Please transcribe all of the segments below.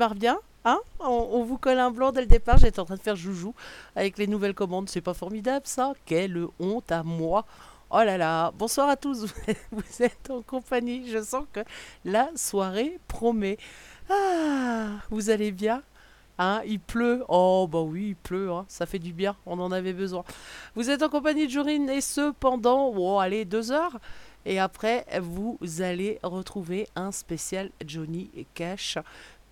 Démarre bien. Hein on, vous colle un blanc dès le départ. J'étais en train de faire joujou avec les nouvelles commandes. C'est pas formidable ça Quelle honte à moi Oh là là, bonsoir à tous, vous êtes en compagnie, je sens que la soirée promet. Ah, vous allez bien Hein, il pleut. Oh, bah oui, il pleut. Hein. Ça fait du bien. On en avait besoin. Vous êtes en compagnie de Jorine et ce pendant, oh, allez, deux heures. Et après, vous allez retrouver un spécial Johnny Cash.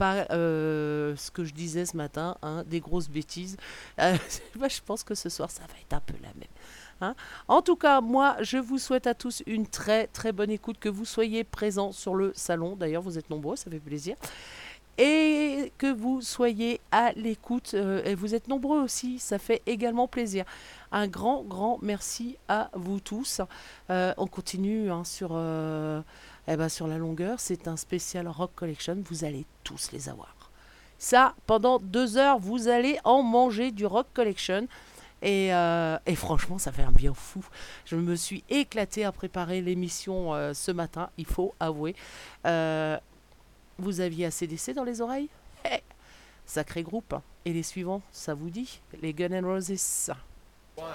Euh, ce que je disais ce matin, hein, des grosses bêtises. Euh, je pense que ce soir, ça va être un peu la même. Hein. En tout cas, moi, je vous souhaite à tous une très très bonne écoute, que vous soyez présents sur le salon. D'ailleurs, vous êtes nombreux, ça fait plaisir. Et que vous soyez à l'écoute, euh, et vous êtes nombreux aussi, ça fait également plaisir. Un grand, grand merci à vous tous. On continue hein, sur, eh ben, sur la longueur, c'est un spécial Rock Collection, vous allez tous les avoir. Ça, pendant deux heures, vous allez en manger du Rock Collection. Et, euh, franchement, ça fait un bien fou. Je me suis éclaté à préparer l'émission euh, ce matin, il faut avouer. Euh, vous aviez ACDC dans les oreilles? Hey Sacré groupe. Et les suivants, ça vous dit? Les Gun N' Roses. One,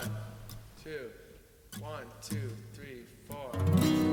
two, one, two, three, four.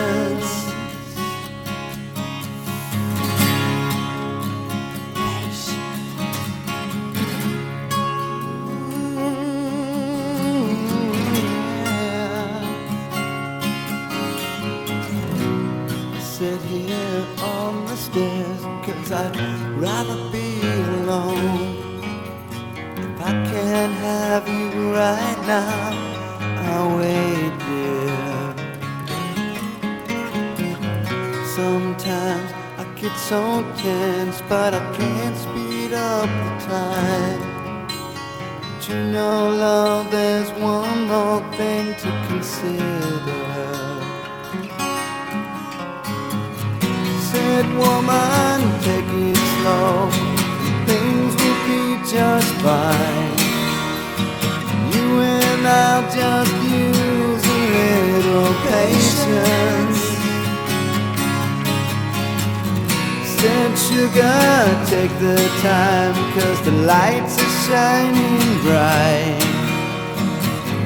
Right now, I'll wait, dear. Sometimes I get so tense, but I can't speed up the time. But you know, love, there's one more thing to consider. said, woman, take it slow. Things will be just fine. And I'll just use a little patience. Said, sugar, take the time, cause the lights are shining bright.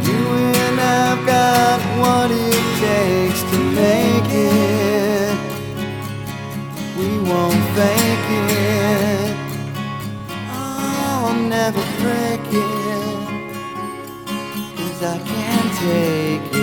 You and I've got what it takes to make it we won't fake it. I'll never break it, I can't take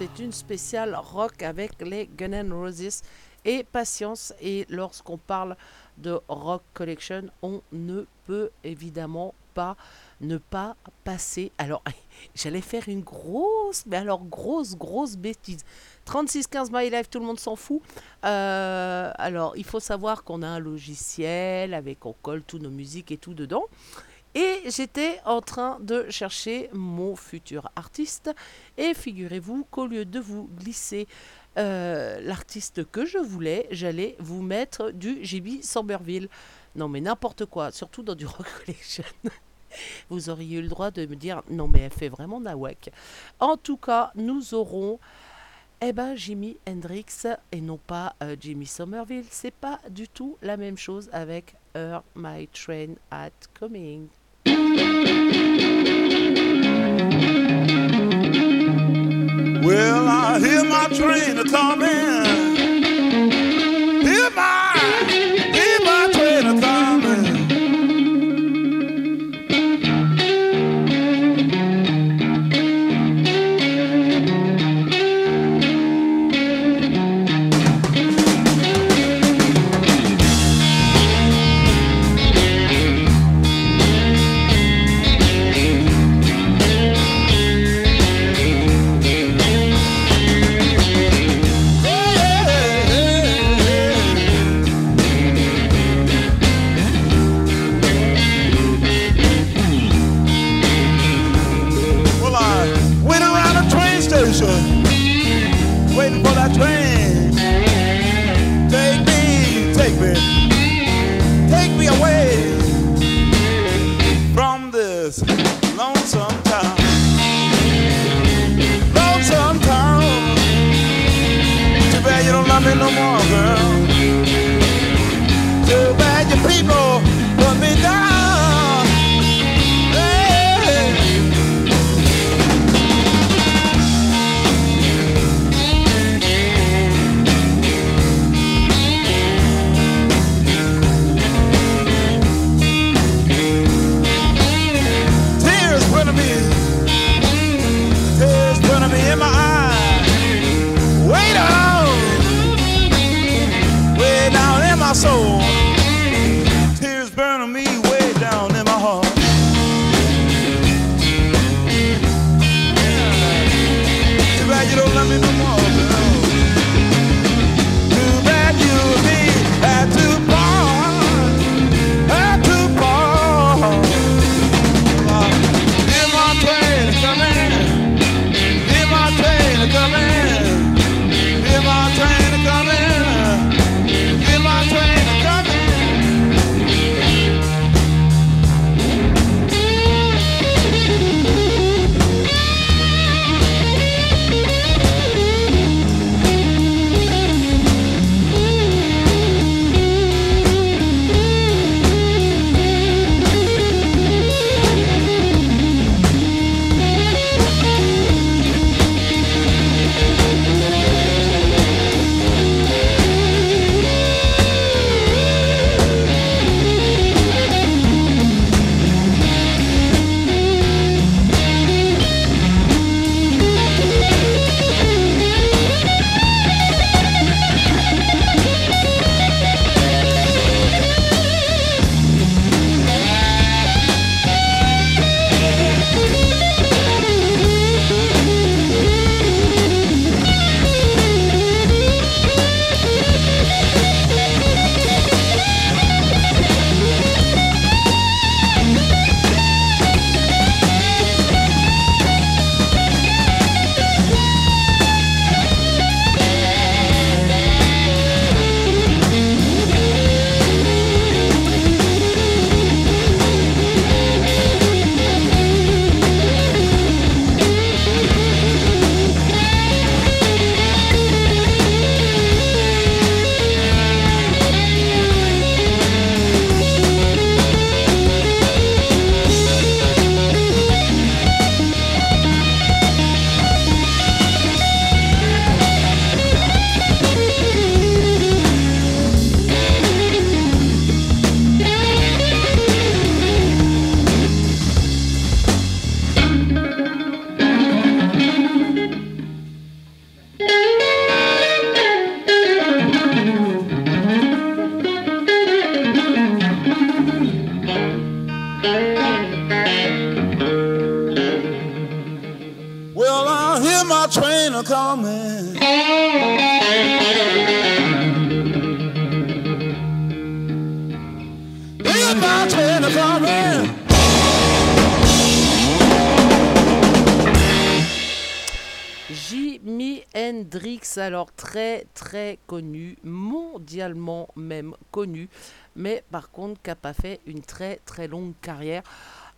c'est une spéciale rock avec les Gun N' Roses et Patience. Et lorsqu'on parle de Rock Collection, on ne peut évidemment pas ne pas passer. Alors, j'allais faire une grosse, mais alors grosse, grosse bêtise. 3615 My Life, tout le monde s'en fout. Euh, alors, il faut savoir qu'on a un logiciel avec, on colle tous nos musiques et tout dedans. Et j'étais en train de chercher mon futur artiste. Et figurez-vous qu'au lieu de vous glisser euh, l'artiste que je voulais, j'allais vous mettre du JB Samberville. Non mais n'importe quoi, surtout dans du Rock Collection. vous auriez eu le droit de me dire non mais elle fait vraiment nawak. En tout cas, nous aurons eh ben Jimi Hendrix et non pas euh, Jimmy Somerville. C'est pas du tout la même chose avec Hear My Train at Coming. Well, I hear my train a coming. N'a pas fait une très très longue carrière.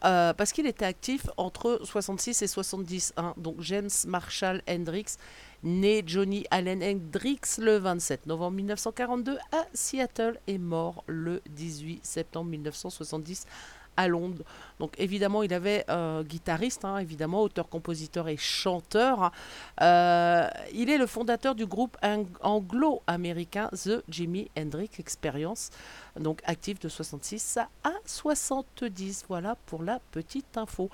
euh, parce qu'il était actif entre 66 et 70. hein. Donc James Marshall Hendrix, né Johnny Allen Hendrix le 27 novembre 1942 à Seattle, est mort le 18 septembre 1970 à Londres. Donc évidemment, il avait euh, guitariste, hein, évidemment, auteur, compositeur et chanteur. Euh, il est le fondateur du groupe ang- anglo-américain The Jimi Hendrix Experience, donc actif de 66 à 70. Voilà pour la petite info.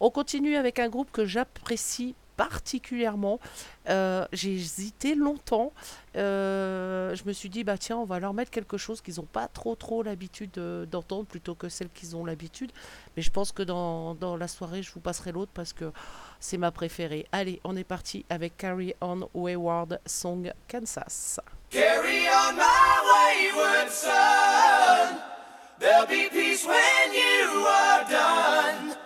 On continue avec un groupe que j'apprécie particulièrement. Euh, J'ai hésité longtemps. Euh, je me suis dit, bah tiens, on va leur mettre quelque chose qu'ils n'ont pas trop trop l'habitude euh, d'entendre plutôt que celle qu'ils ont l'habitude. Mais je pense que dans, la soirée, je vous passerai l'autre parce que c'est ma préférée. Allez, on est parti avec Carry On Wayward Song Kansas. Carry on my wayward son. There'll be peace when you are done.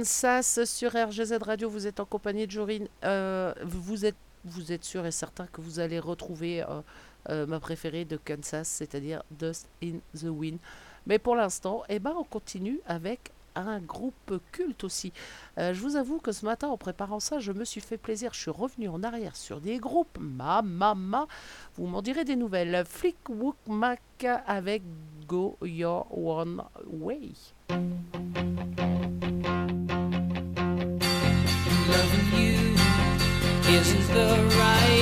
Kansas sur RGZ Radio. Vous êtes en compagnie de Jorine. Euh, vous, êtes, vous êtes sûr et certain que vous allez retrouver euh, euh, ma préférée de Kansas, c'est-à-dire Dust in the Wind. Mais pour l'instant, eh ben, on continue avec un groupe culte aussi. Je vous avoue que ce matin, en préparant ça, je me suis fait plaisir. Je suis revenu en arrière sur des groupes. Ma, ma, ma. Vous m'en direz des nouvelles. Flickwook Mac avec Go Your One Way. Loving you isn't the right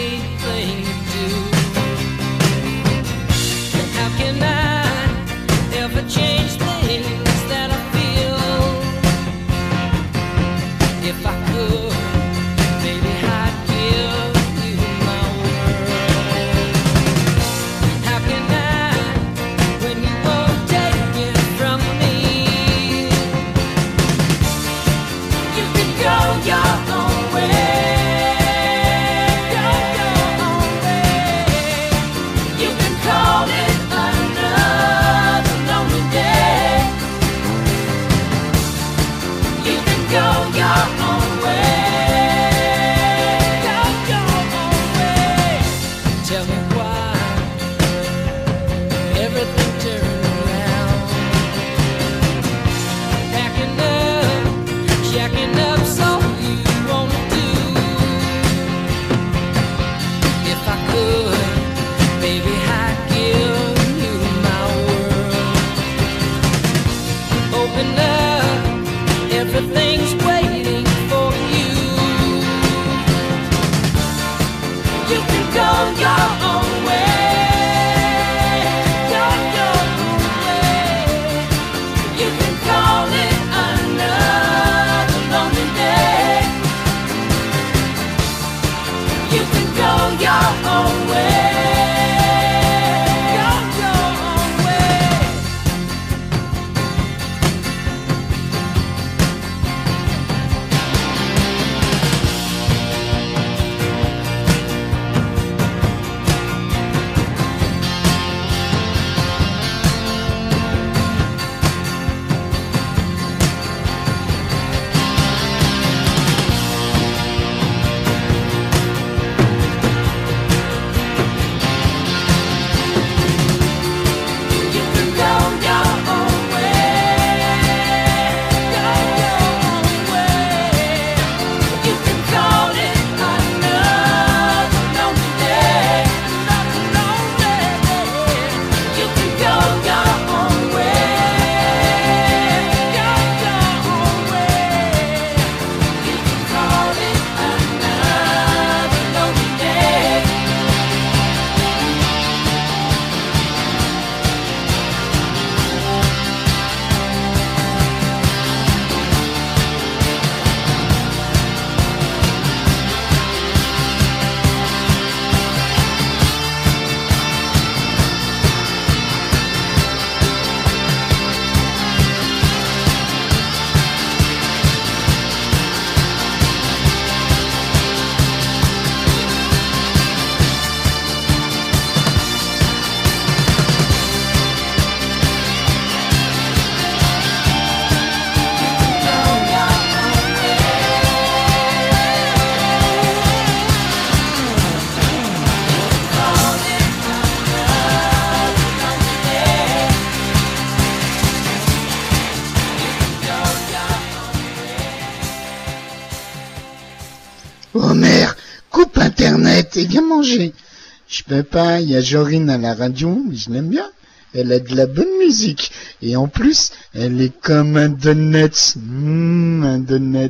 Peux pas, il y a Jorine à la radio, mais je l'aime bien. Elle a de la bonne musique. Et en plus, elle est comme un donut. Mmh, un.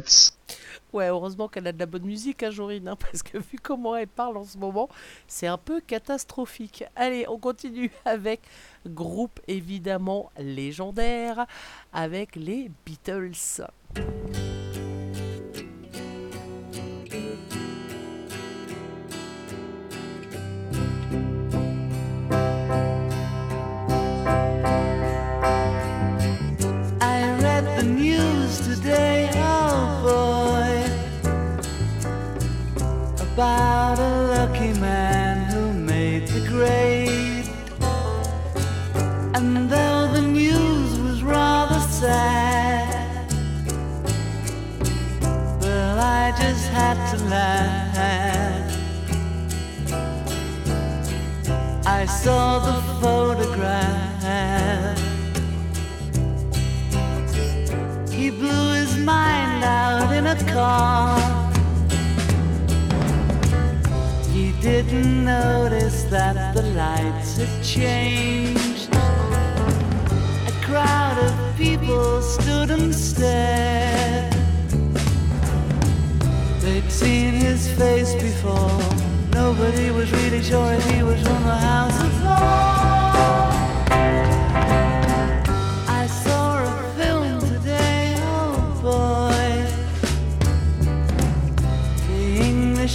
Ouais, heureusement qu'elle a de la bonne musique, hein, Jorine, hein, parce que vu comment elle parle en ce moment, c'est un peu catastrophique. Allez, on continue avec groupe évidemment légendaire, avec les Beatles. Today, oh boy, about a lucky man who made the grade. And though the news was rather sad, well, I just had to laugh. I saw the photograph. Mind out in a car. He didn't notice that the lights had changed. A crowd of people stood and stared. They'd seen his face before. Nobody was really sure if he was from the House of Lords.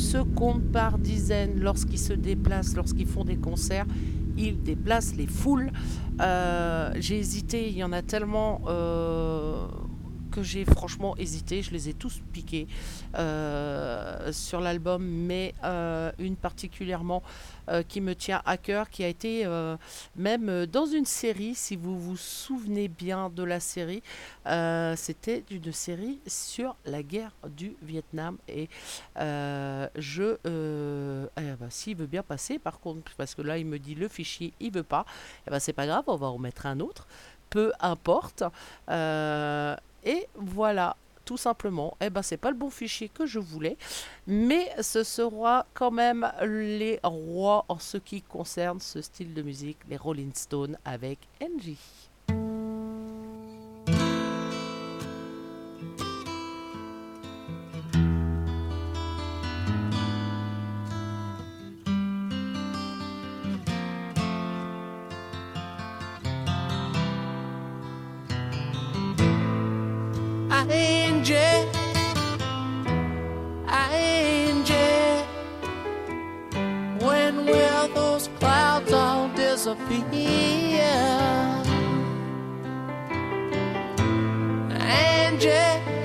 se comptent par dizaines lorsqu'ils se déplacent, lorsqu'ils font des concerts. Ils déplacent les foules. Euh, j'ai hésité, il y en a tellement euh, que j'ai franchement hésité. Je les ai tous piqués euh, sur l'album, mais une particulièrement euh, qui me tient à cœur, qui a été euh, même euh, dans une série, si vous vous souvenez bien de la série, c'était une série sur la guerre du Vietnam. Et je. Eh ben, S'il veut bien passer, par contre, parce que là, il me dit le fichier, il veut pas, eh ben, c'est pas grave, on va en mettre un autre. Peu importe. Et voilà tout simplement, eh ben c'est pas le bon fichier que je voulais, mais ce sera quand même les rois en ce qui concerne ce style de musique, les Rolling Stones avec NG. Angie, Angie. When will those clouds all disappear? Angie.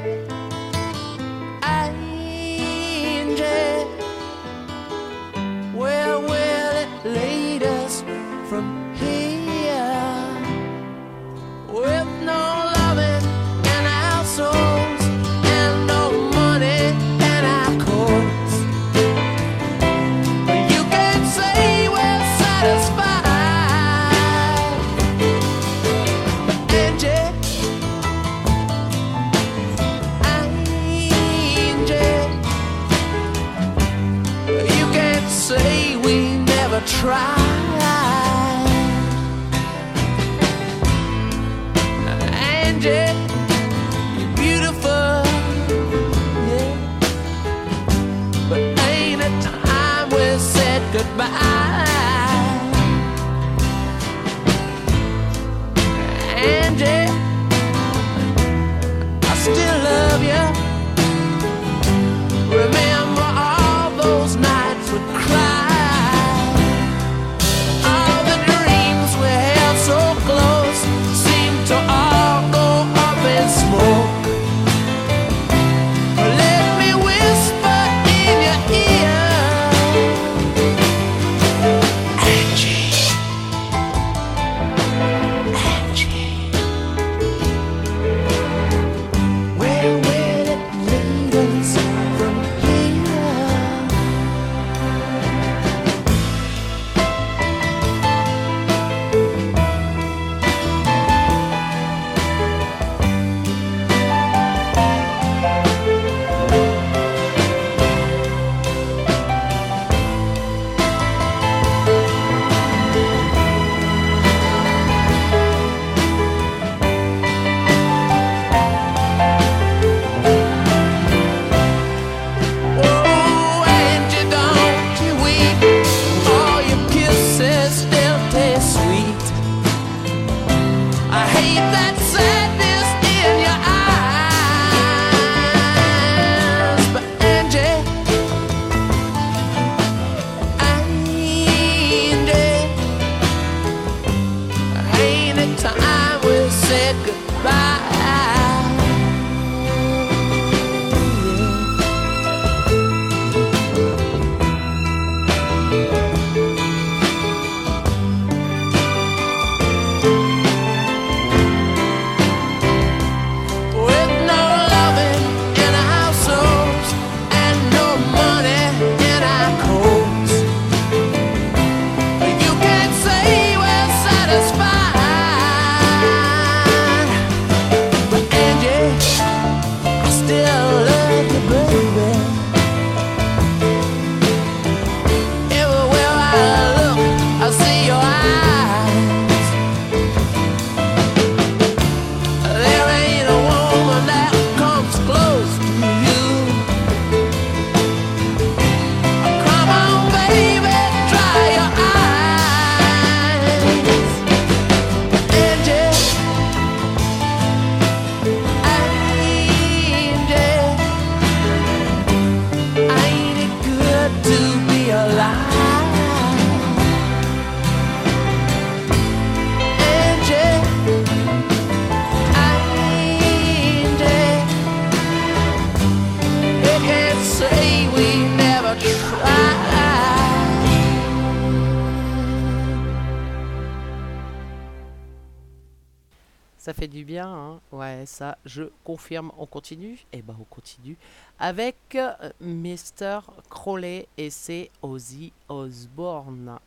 je confirme, on continue Et eh ben on continue avec euh, Mr. Crowley et c'est Ozzy Osbourne.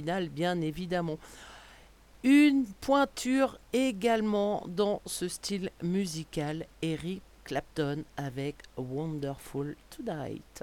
Bien évidemment. Une pointure également dans ce style musical, Eric Clapton avec Wonderful Tonight.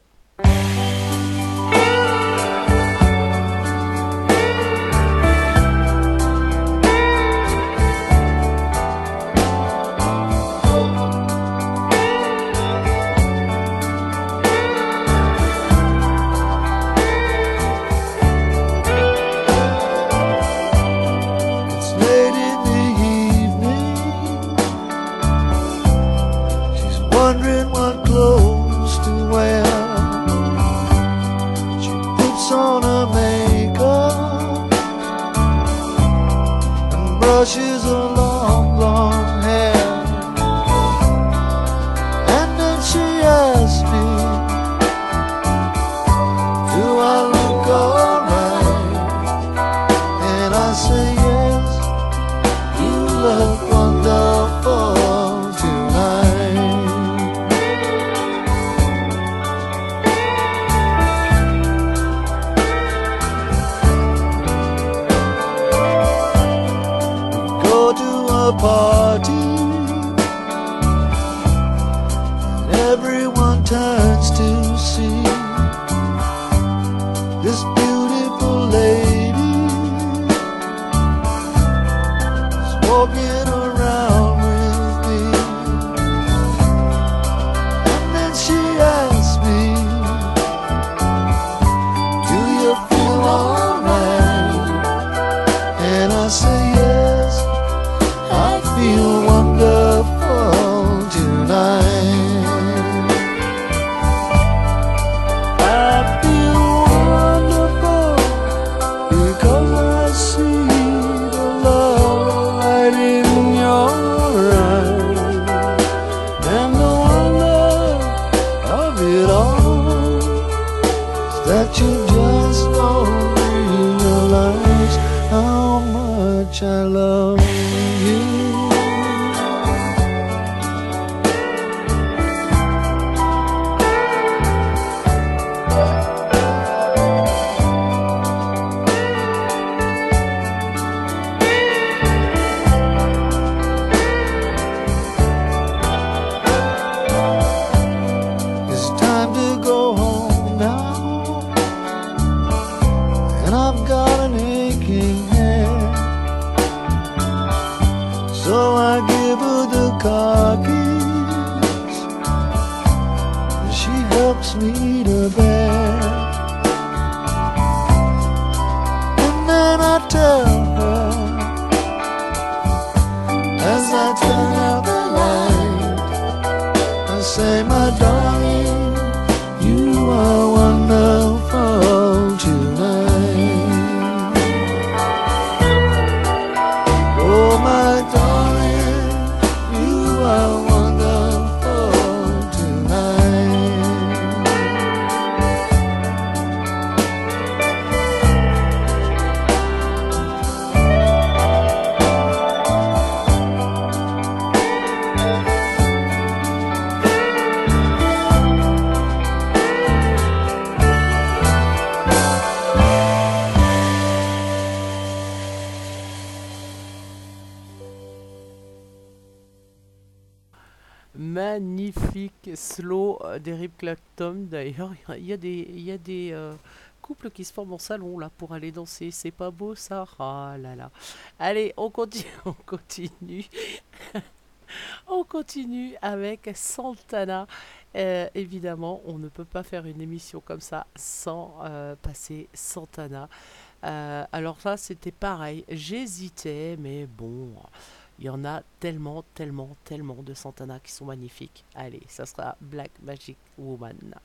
The car keys. And she helps me to bed. d'Eric Clapton. D'ailleurs, il y a des, il y a des euh, couples qui se forment en salon là pour aller danser. C'est pas beau ça? Ah là là. Allez, on continue. On continue. on continue avec Santana. Euh, évidemment, on ne peut pas faire une émission comme ça sans euh, passer Santana. Alors ça, c'était pareil. J'hésitais, mais bon, il y en a tellement, tellement, tellement de Santana qui sont magnifiques. Allez, ça sera Black Magic Woman.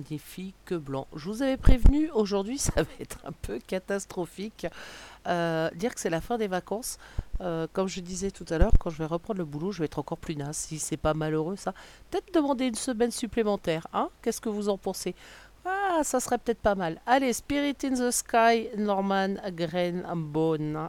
Un magnifique blanc. Je vous avais prévenu, aujourd'hui ça va être un peu catastrophique. Euh, dire que c'est la fin des vacances, euh, comme je disais tout à l'heure, quand je vais reprendre le boulot, je vais être encore plus naze. Si c'est pas malheureux ça, peut-être demander une semaine supplémentaire. Hein Qu'est-ce que vous en pensez? Ah, ça serait peut-être pas mal. Allez, Spirit in the Sky, Norman Greenbone.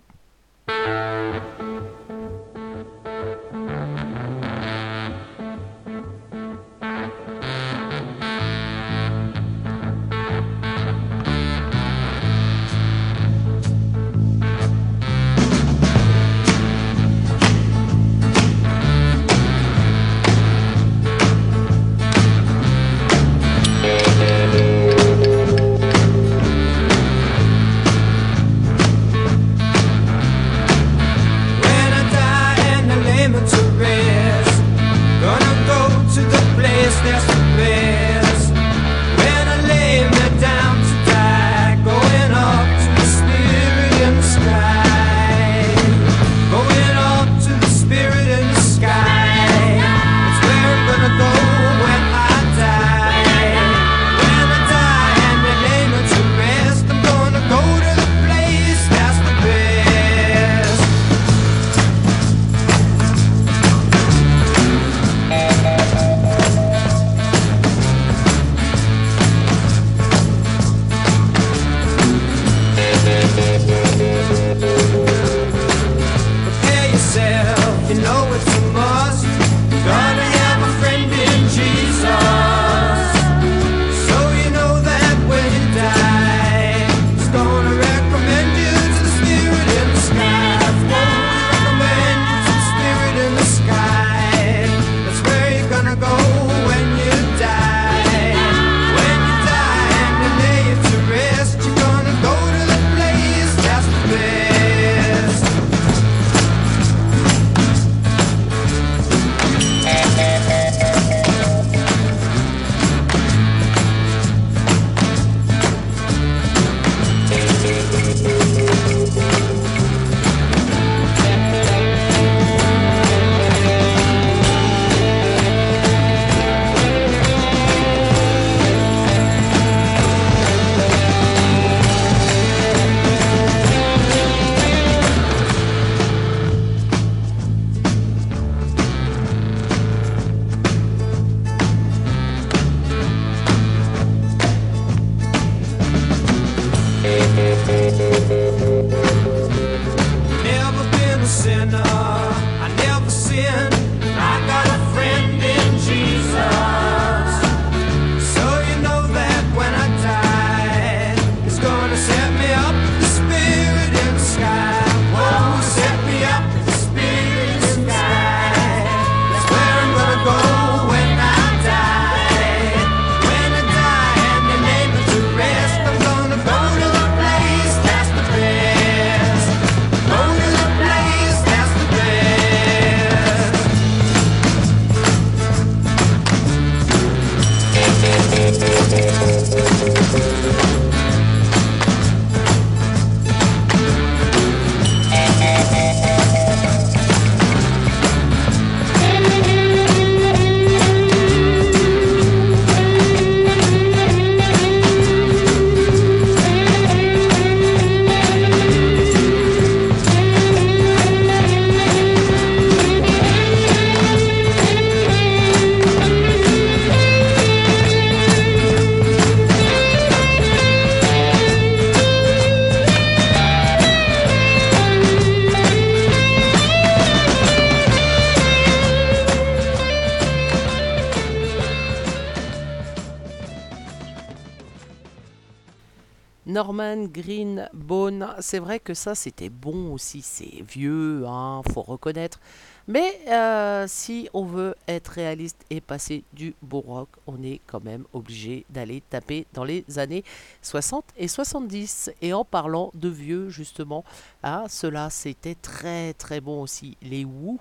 Que ça c'était bon aussi, c'est vieux, hein, faut reconnaître. Mais euh, si on veut être réaliste et passer du beau rock, on est quand même obligé d'aller taper dans les années 60 et 70. Et en parlant de vieux, justement, ah, cela c'était très très bon aussi, les Who.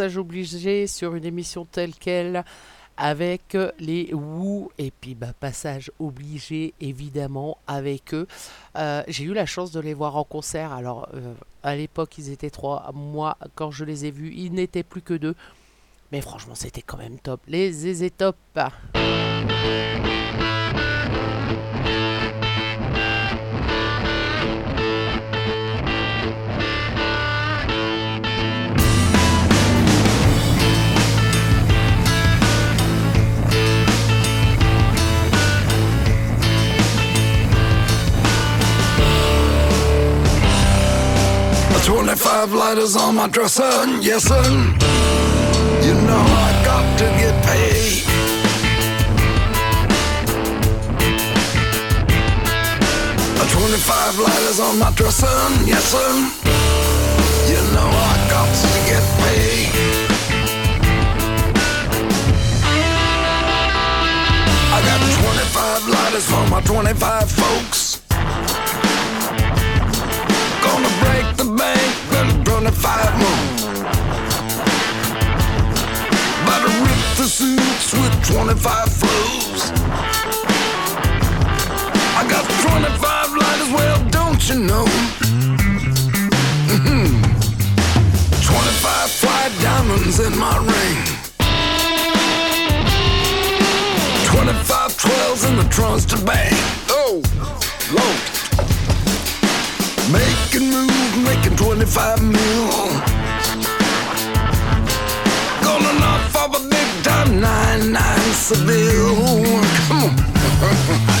Passage obligé sur une émission telle qu'elle avec euh, les Who et puis bah, passage obligé évidemment avec eux. Euh, J'ai eu la chance de les voir en concert. Alors euh, à l'époque ils étaient trois. Moi quand je les ai vus ils n'étaient plus que deux. Mais franchement c'était quand même top. Les Zézé Top. Twenty-five lighters on my dresser, yes sir. You know I got to get paid. Twenty-five lighters on my dresser, yes sir. You know I got to get paid. I got twenty-five lighters for my twenty-five folks. Gonna break the bank, then 25 more. About to rip the suits with 25 flows. I got 25 lighters, well, don't you know? Mm-hmm. 25 fly diamonds in my ring. 25 12s in the trunks to bang. Oh, Lord. Making moves, making 25 mil. Gonna knock off a big time 9-9 Seville. Come on.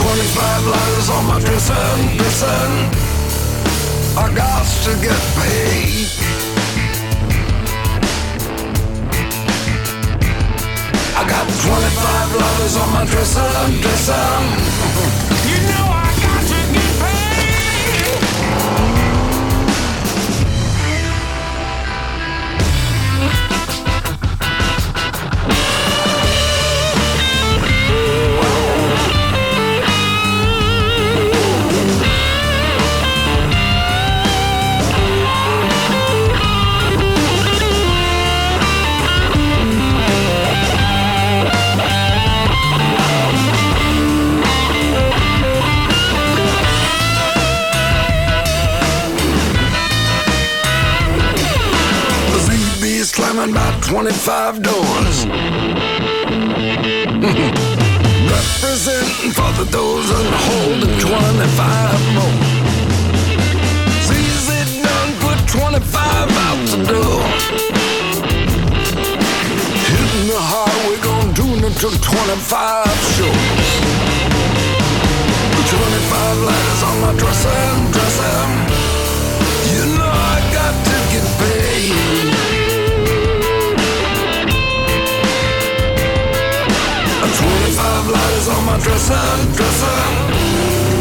25 lighters on my dresser, dresser. I got to get paid. I got 25 lighters on my dresser, dresser. slamming about 25 doors. Representing for the and holding 25 more. Sees it done, put 25 out the door. Hitting the highway, gonna do it to 25 shows. 25 letters on my dresser, dresser. On my dresser, dresser.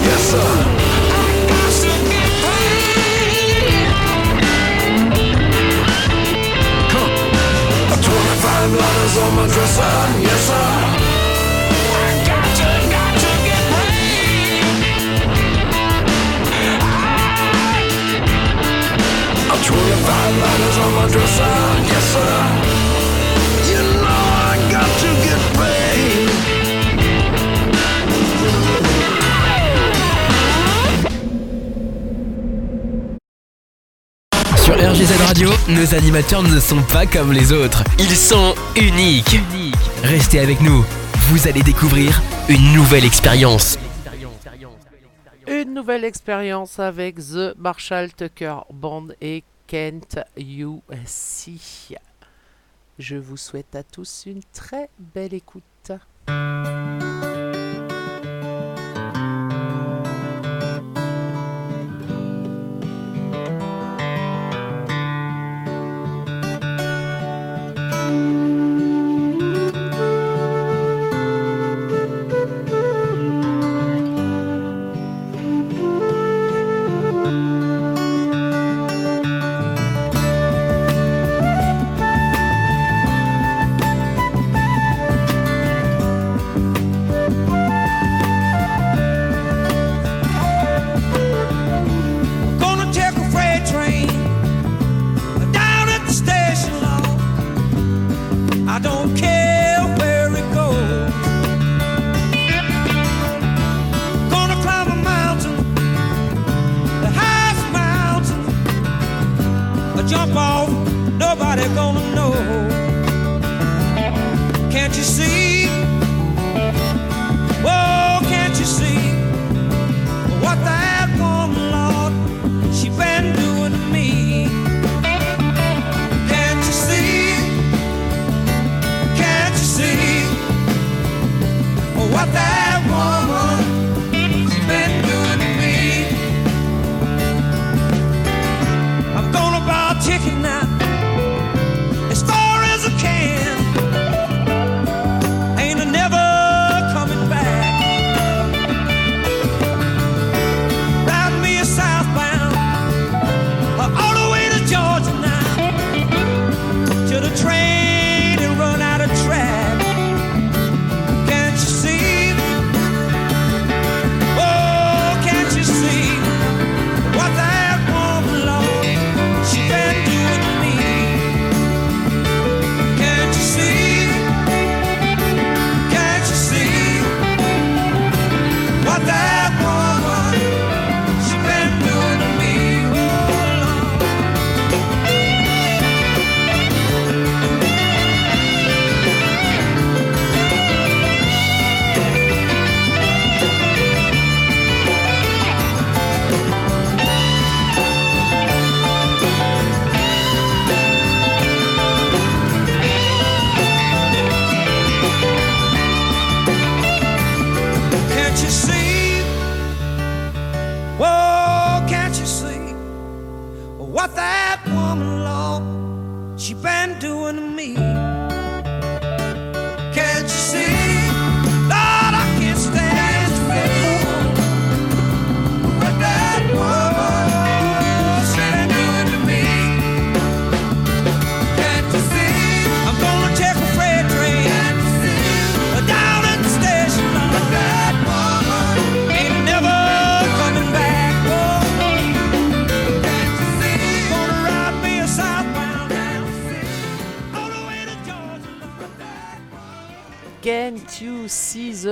Yes, sir. I got to get paid. Huh. A 25 lighters on my dresser, yes, sir. I got to, got to get paid. A 25 lighters on my dresser, yes sir. RGZ Radio, nos animateurs ne sont pas comme les autres. Ils sont uniques. Restez avec nous. Vous allez découvrir une nouvelle expérience. Une nouvelle expérience avec The Marshall Tucker Band et Kent UC. Je vous souhaite à tous une très belle écoute.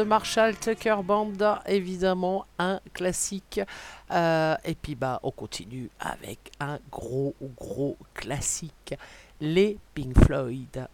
Marshall, Tucker Banda, évidemment, un classique. Euh, et puis, bah, on continue avec un gros, gros classique, les Pink Floyd.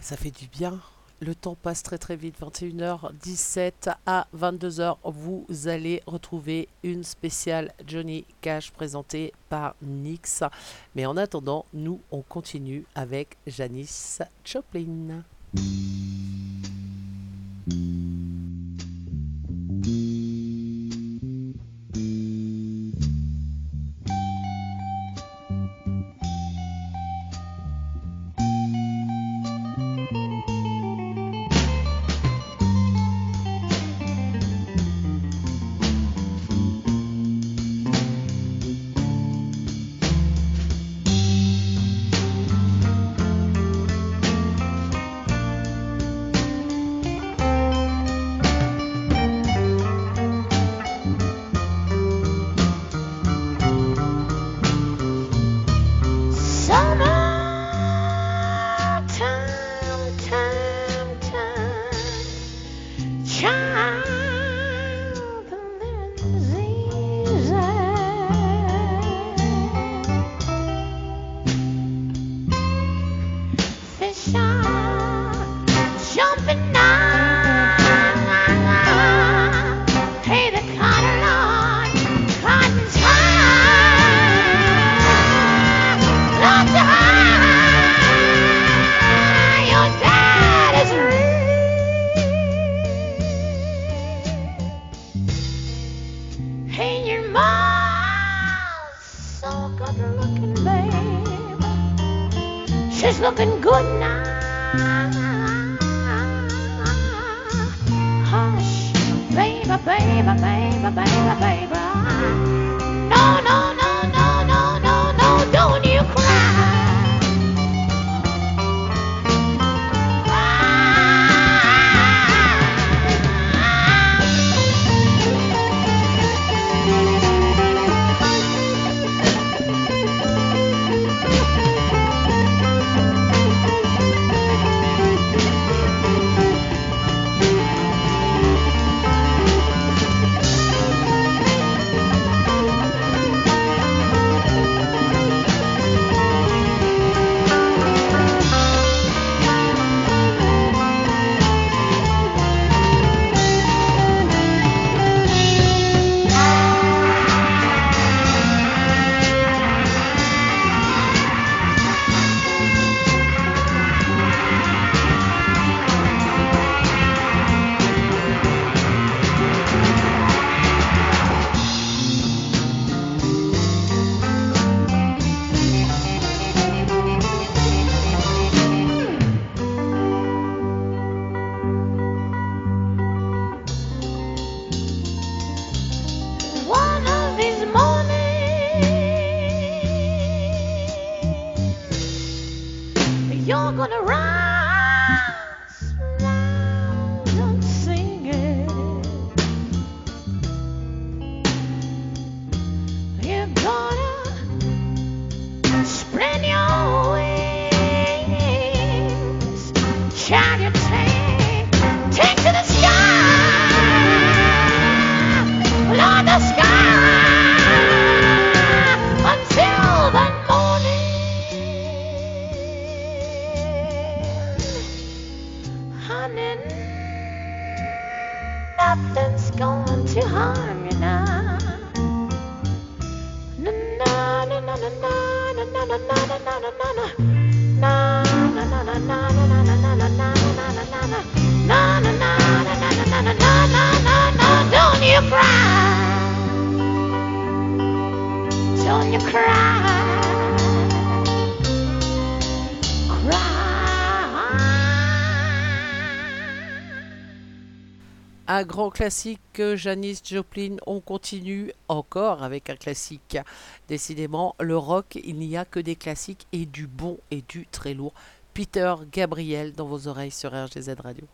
Ça fait du bien. Le temps passe très très vite, 21h17 à 22h. Vous allez retrouver une spéciale Johnny Cash présentée par Nix. Mais en attendant, nous on continue avec Janice Joplin. grand classique que Janis Joplin. On continue encore avec un classique. Décidément, le rock, il n'y a que des classiques et du bon et du très lourd. Peter Gabriel dans vos oreilles sur RGZ Radio.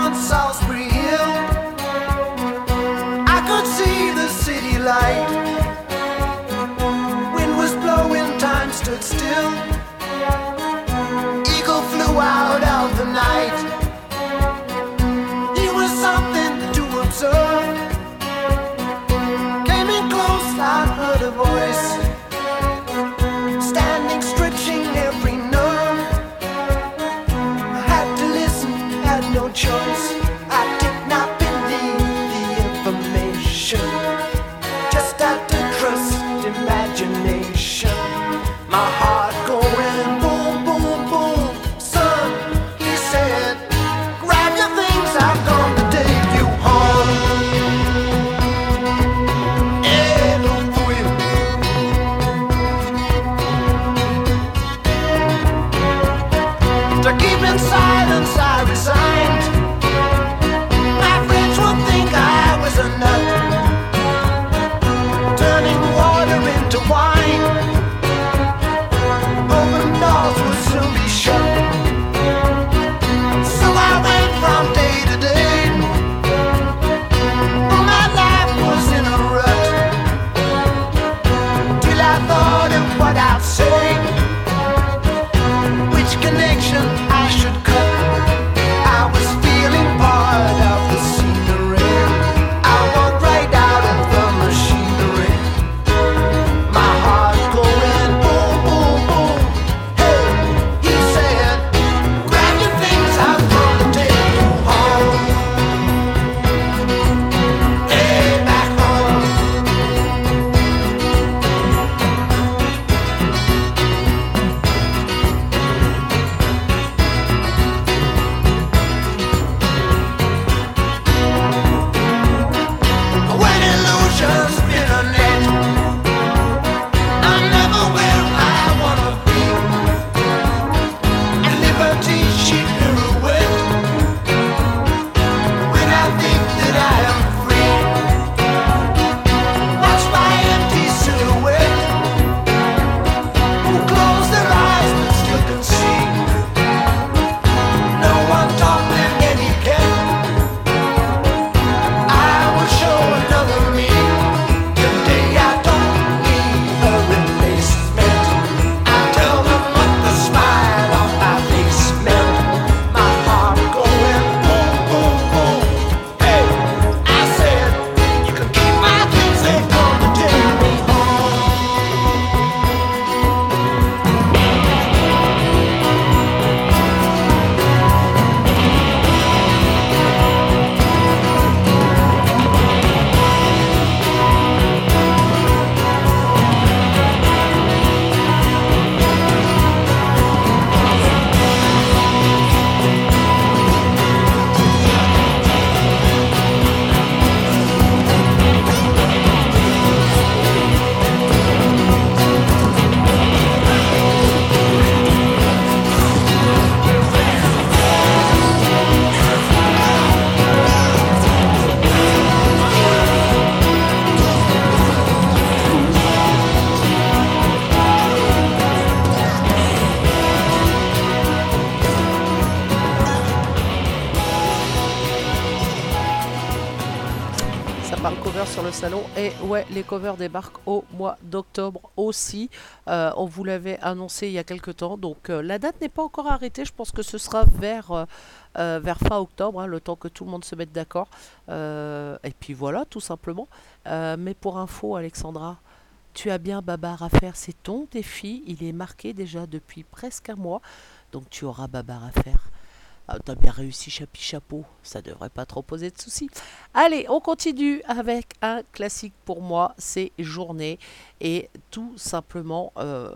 on Solsbury Hill. I could see the city light. Wind was blowing, time stood still. Sur le salon. Et ouais, les covers débarquent au mois d'octobre aussi. Euh, on vous l'avait annoncé il y a quelques temps. Donc euh, la date n'est pas encore arrêtée. Je pense que ce sera vers, euh, fin octobre, hein, le temps que tout le monde se mette d'accord. Et puis voilà, tout simplement. Mais pour info, Alexandra, tu as bien babar à faire. C'est ton défi. Il est marqué déjà depuis presque un mois. Donc tu auras babar à faire. Ah, T'as bien réussi, chapi chapeau. Ça devrait pas trop poser de soucis. Allez, on continue avec un classique pour moi. C'est Journée. Et tout simplement, euh,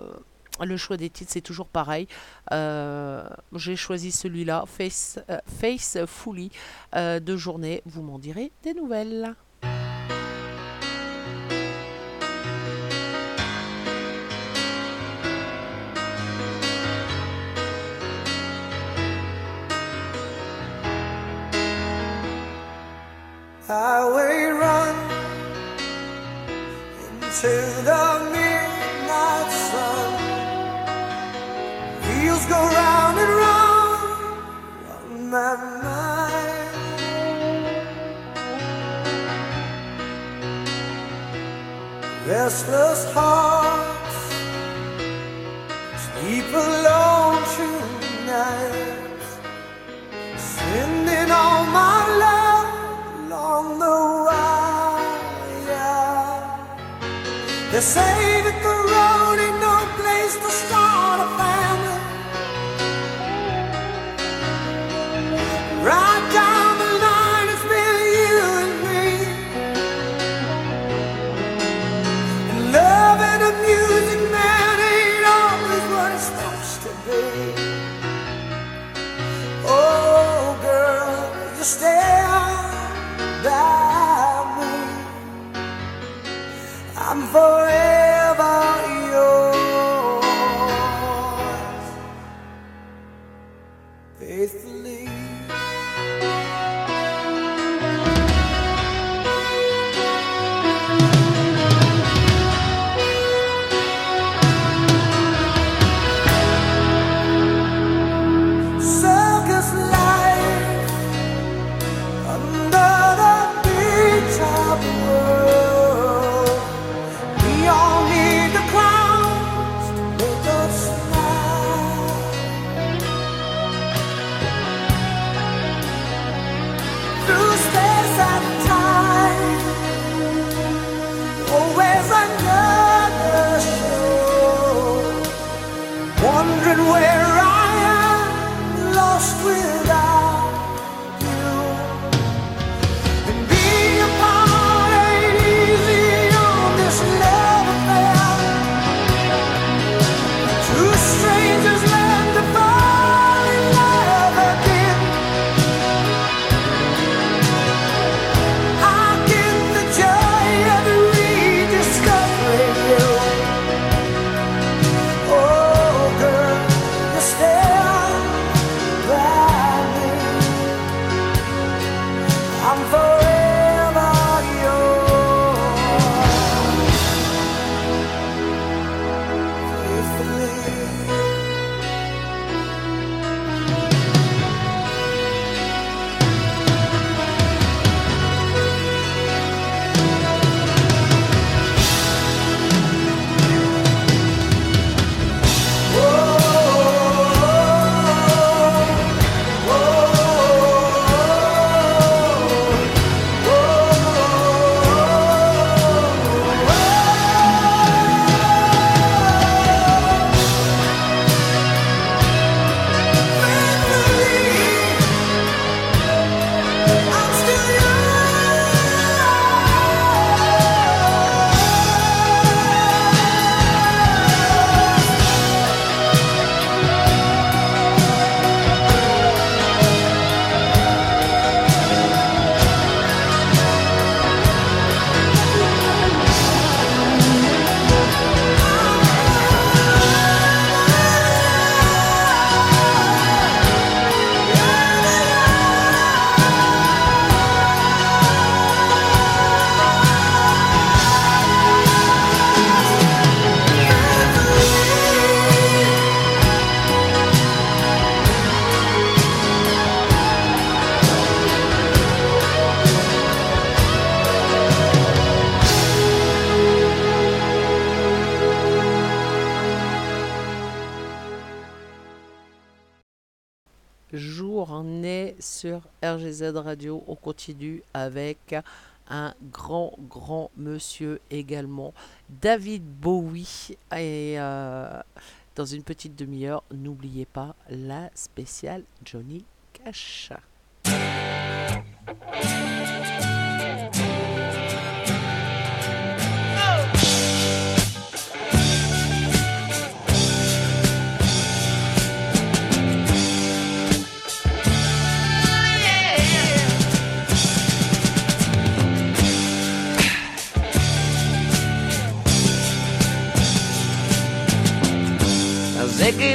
le choix des titres, c'est toujours pareil. Euh, J'ai choisi celui-là, Face, euh, Face Fully de Journée. Vous m'en direz des nouvelles. Highway run into the midnight sun. Wheels go round and round on my mind. Restless hearts sleep alone tonight. Sending all Say that the road ain't no place to start a family. Right down the line, it's been you and me. And love and the music, man, ain't always what it's supposed to be. Oh, girl, you stand by me. I'm forever RGZ Radio. On continue avec un grand, grand monsieur également, David Bowie. Et euh, dans une petite demi-heure, n'oubliez pas la spéciale Johnny Cash.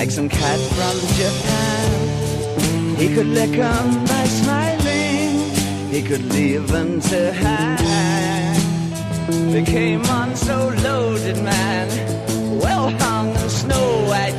Like some cat from Japan. He could lick 'em by smiling. He could leave to hang. They came on so loaded, man. Well hung in snow white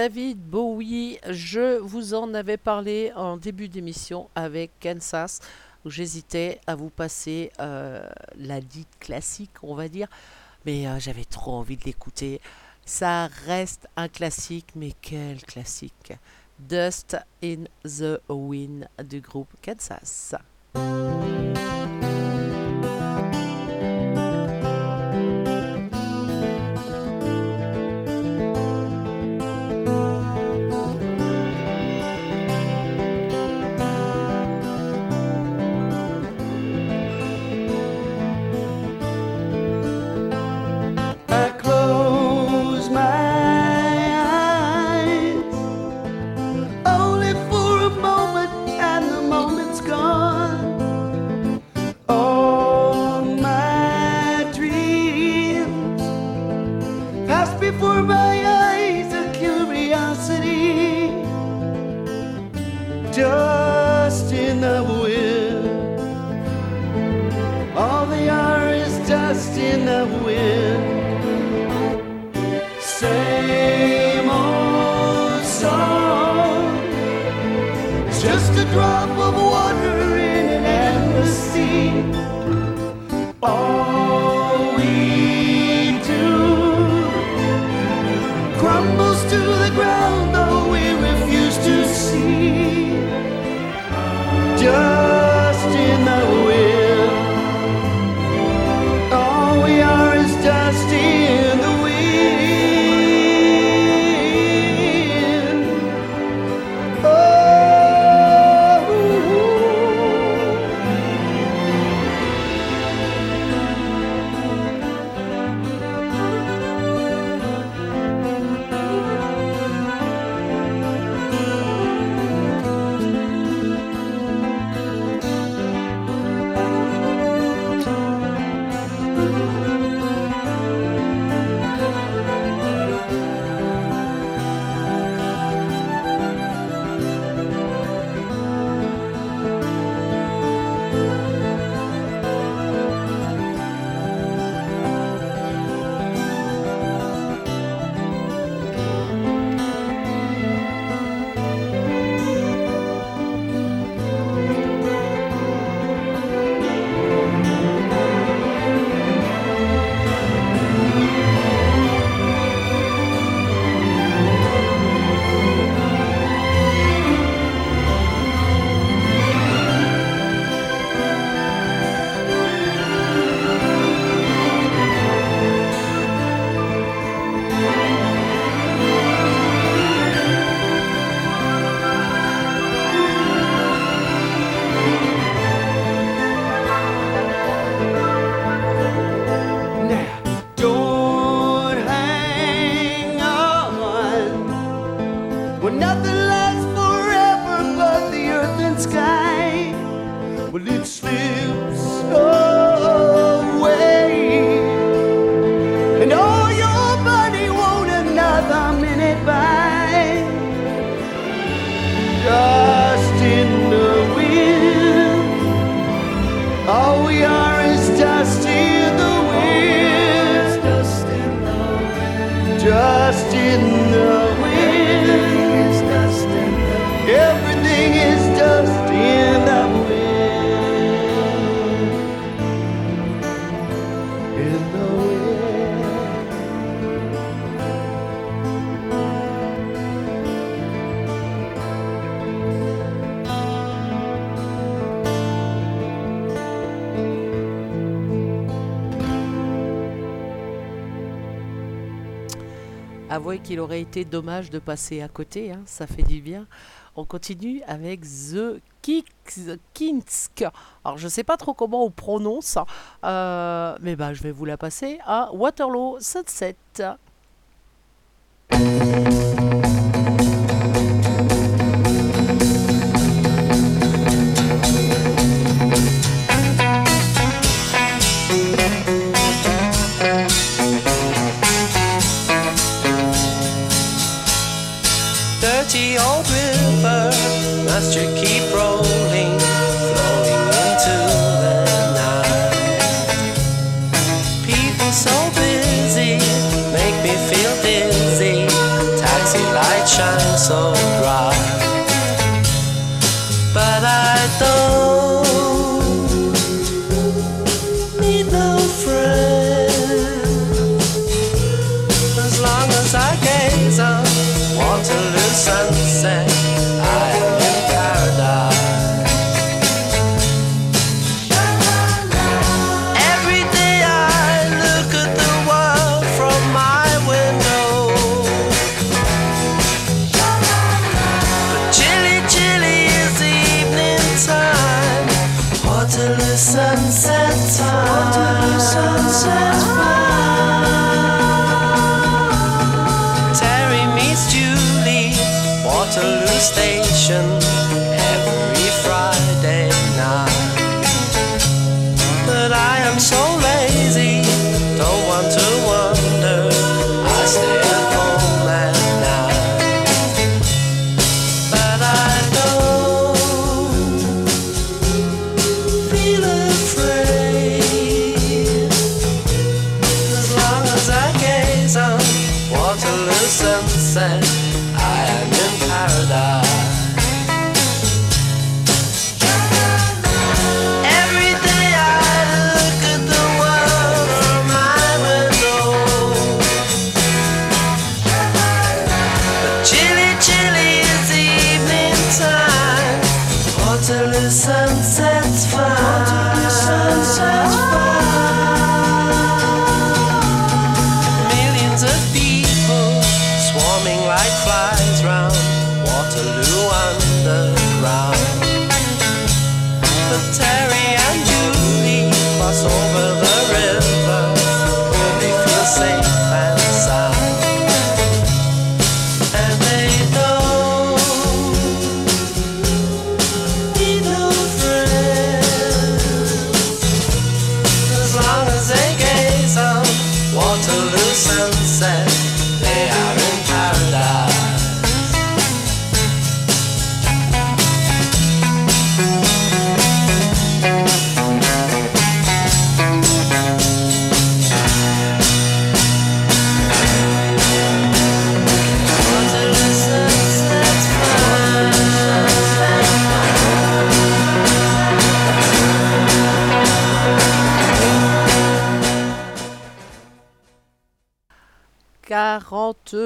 David Bowie, je vous en avais parlé en début d'émission avec Kansas, j'hésitais à vous passer euh, la dite classique, on va dire, mais euh, j'avais trop envie de l'écouter. Ça reste un classique, mais quel classique Dust in the Wind du groupe Kansas. qu'il aurait été dommage de passer à côté, hein, ça fait du bien. On continue avec The Kinsk. Alors, je ne sais pas trop comment on prononce, hein, euh, mais bah, je vais vous la passer à Waterloo Sunset.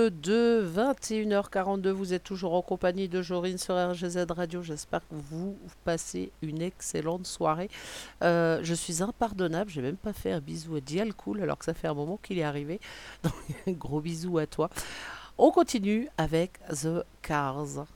42, 21h42. Vous êtes toujours en compagnie de Jorine sur RGZ Radio. J'espère que vous passez une excellente soirée. Euh, je suis impardonnable. J'ai même pas fait un bisou à Dial Cool alors que ça fait un moment qu'il est arrivé. Donc, gros bisou à toi. On continue avec The Cars.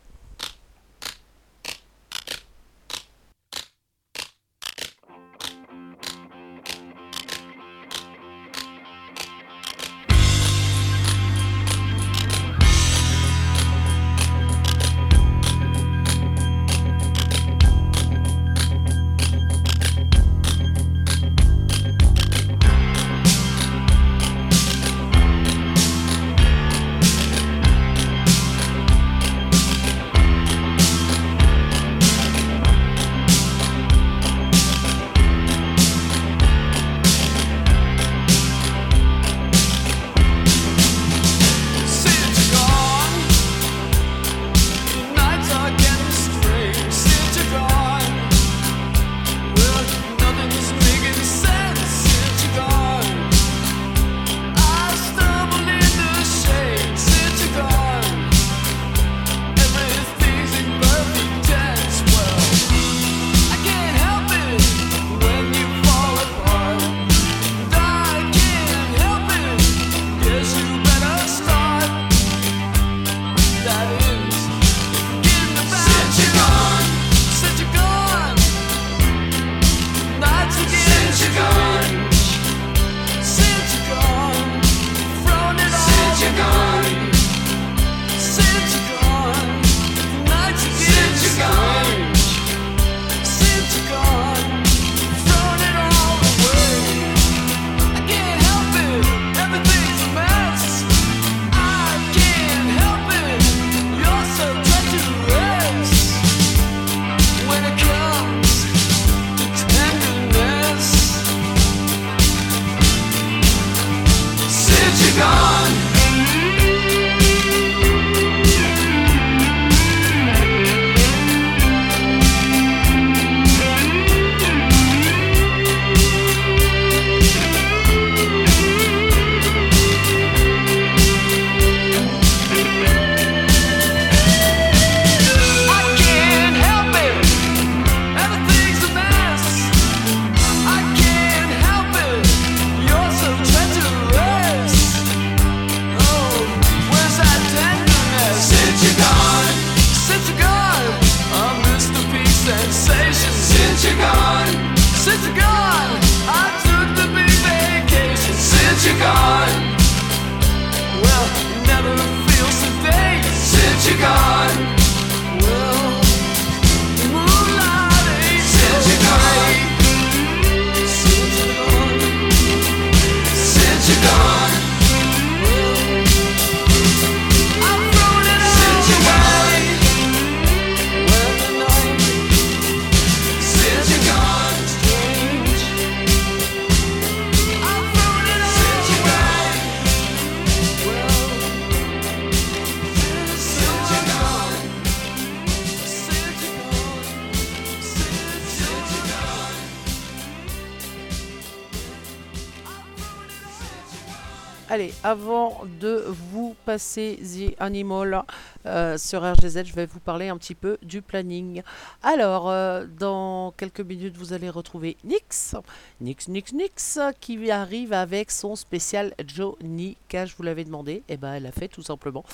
Avant de vous passer The Animal euh, sur RGZ, je vais vous parler un petit peu du planning. Alors, euh, dans quelques minutes, vous allez retrouver Nix, Nix, Nix, Nix, qui arrive avec son spécial Johnny. Je vous l'avais demandé, et ben elle a fait tout simplement.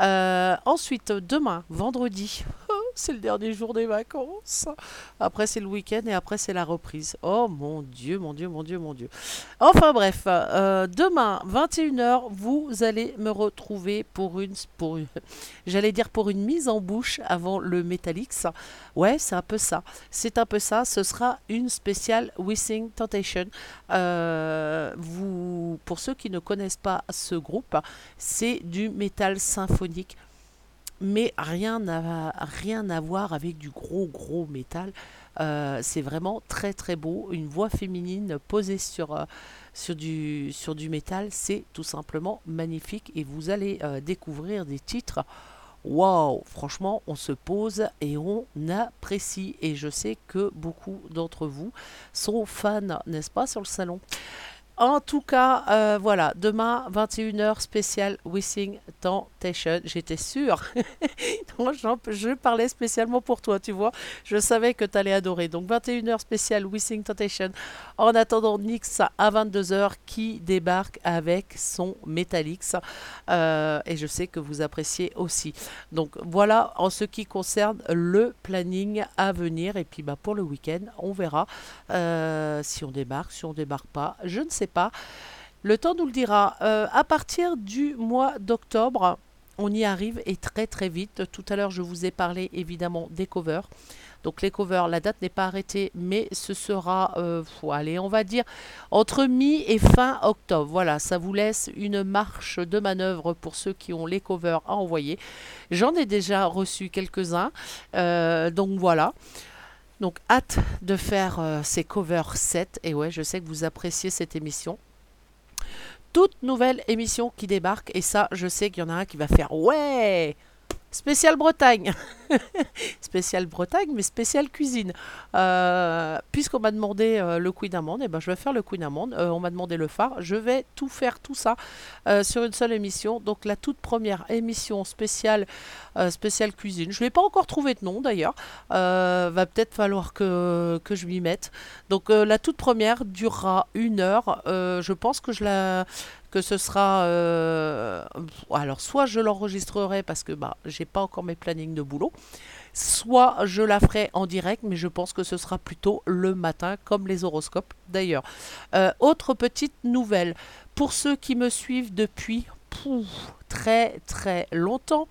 Euh, ensuite, demain, vendredi, c'est le dernier jour des vacances. Après, c'est le week-end et après, c'est la reprise. Oh mon Dieu, mon Dieu, mon Dieu, mon Dieu. Enfin bref, euh, demain, 21h, vous allez me retrouver pour une, j'allais dire pour une mise en bouche avant le Metalix. Ouais, c'est un peu ça. C'est un peu ça. Ce sera une spéciale Wishing Temptation. Euh, pour ceux qui ne connaissent pas ce groupe, c'est du métal symphonique mais rien à, rien à voir avec du gros gros métal. Euh, c'est vraiment très très beau. Une voix féminine posée sur, euh, du métal, c'est tout simplement magnifique et vous allez euh, découvrir des titres. Waouh, franchement, on se pose et on apprécie. Et je sais que beaucoup d'entre vous sont fans, n'est-ce pas, sur le salon? En tout cas, euh, voilà, demain, 21h, spécial Wishing Temptation. J'étais sûre. Je parlais spécialement pour toi, tu vois. Je savais que tu allais adorer. Donc, 21h, spécial Wishing Temptation. En attendant, Nyx à 22h qui débarque avec son Metallix. Euh, et je sais que vous appréciez aussi. Donc, voilà en ce qui concerne le planning à venir. Et puis, bah, pour le week-end, on verra euh, si on débarque, si on débarque pas. Je ne sais pas. Le temps nous le dira. Euh, à partir du mois d'octobre, on y arrive et très très vite. Tout à l'heure, je vous ai parlé évidemment des covers. Donc les covers, la date n'est pas arrêtée, mais ce sera, euh, faut aller, on va dire, entre mi et fin octobre. Voilà, ça vous laisse une marche de manœuvre pour ceux qui ont les covers à envoyer. J'en ai déjà reçu quelques-uns, euh, donc voilà. Donc hâte de faire euh, ces covers 7. Et ouais, je sais que vous appréciez cette émission toute nouvelle émission qui débarque. Et ça, je sais qu'il y en a un qui va faire Ouais Spécial Bretagne Spécial Bretagne, mais spécial cuisine. Euh, Puisqu'on m'a demandé euh, le Queen Amande, et ben je vais faire le Queen Amande. Euh, on m'a demandé le phare. Je vais tout faire, tout ça, sur une seule émission. Donc la toute première émission spéciale, spéciale cuisine. Je ne l'ai pas encore trouvé de nom d'ailleurs. Va peut-être falloir que, que je m'y mette. Donc la toute première durera une heure. Je pense que je la ce sera euh, alors soit je l'enregistrerai parce que bah j'ai pas encore mes plannings de boulot soit je la ferai en direct mais je pense que ce sera plutôt le matin comme les horoscopes d'ailleurs. Euh, autre petite nouvelle. Pour ceux qui me suivent depuis très très longtemps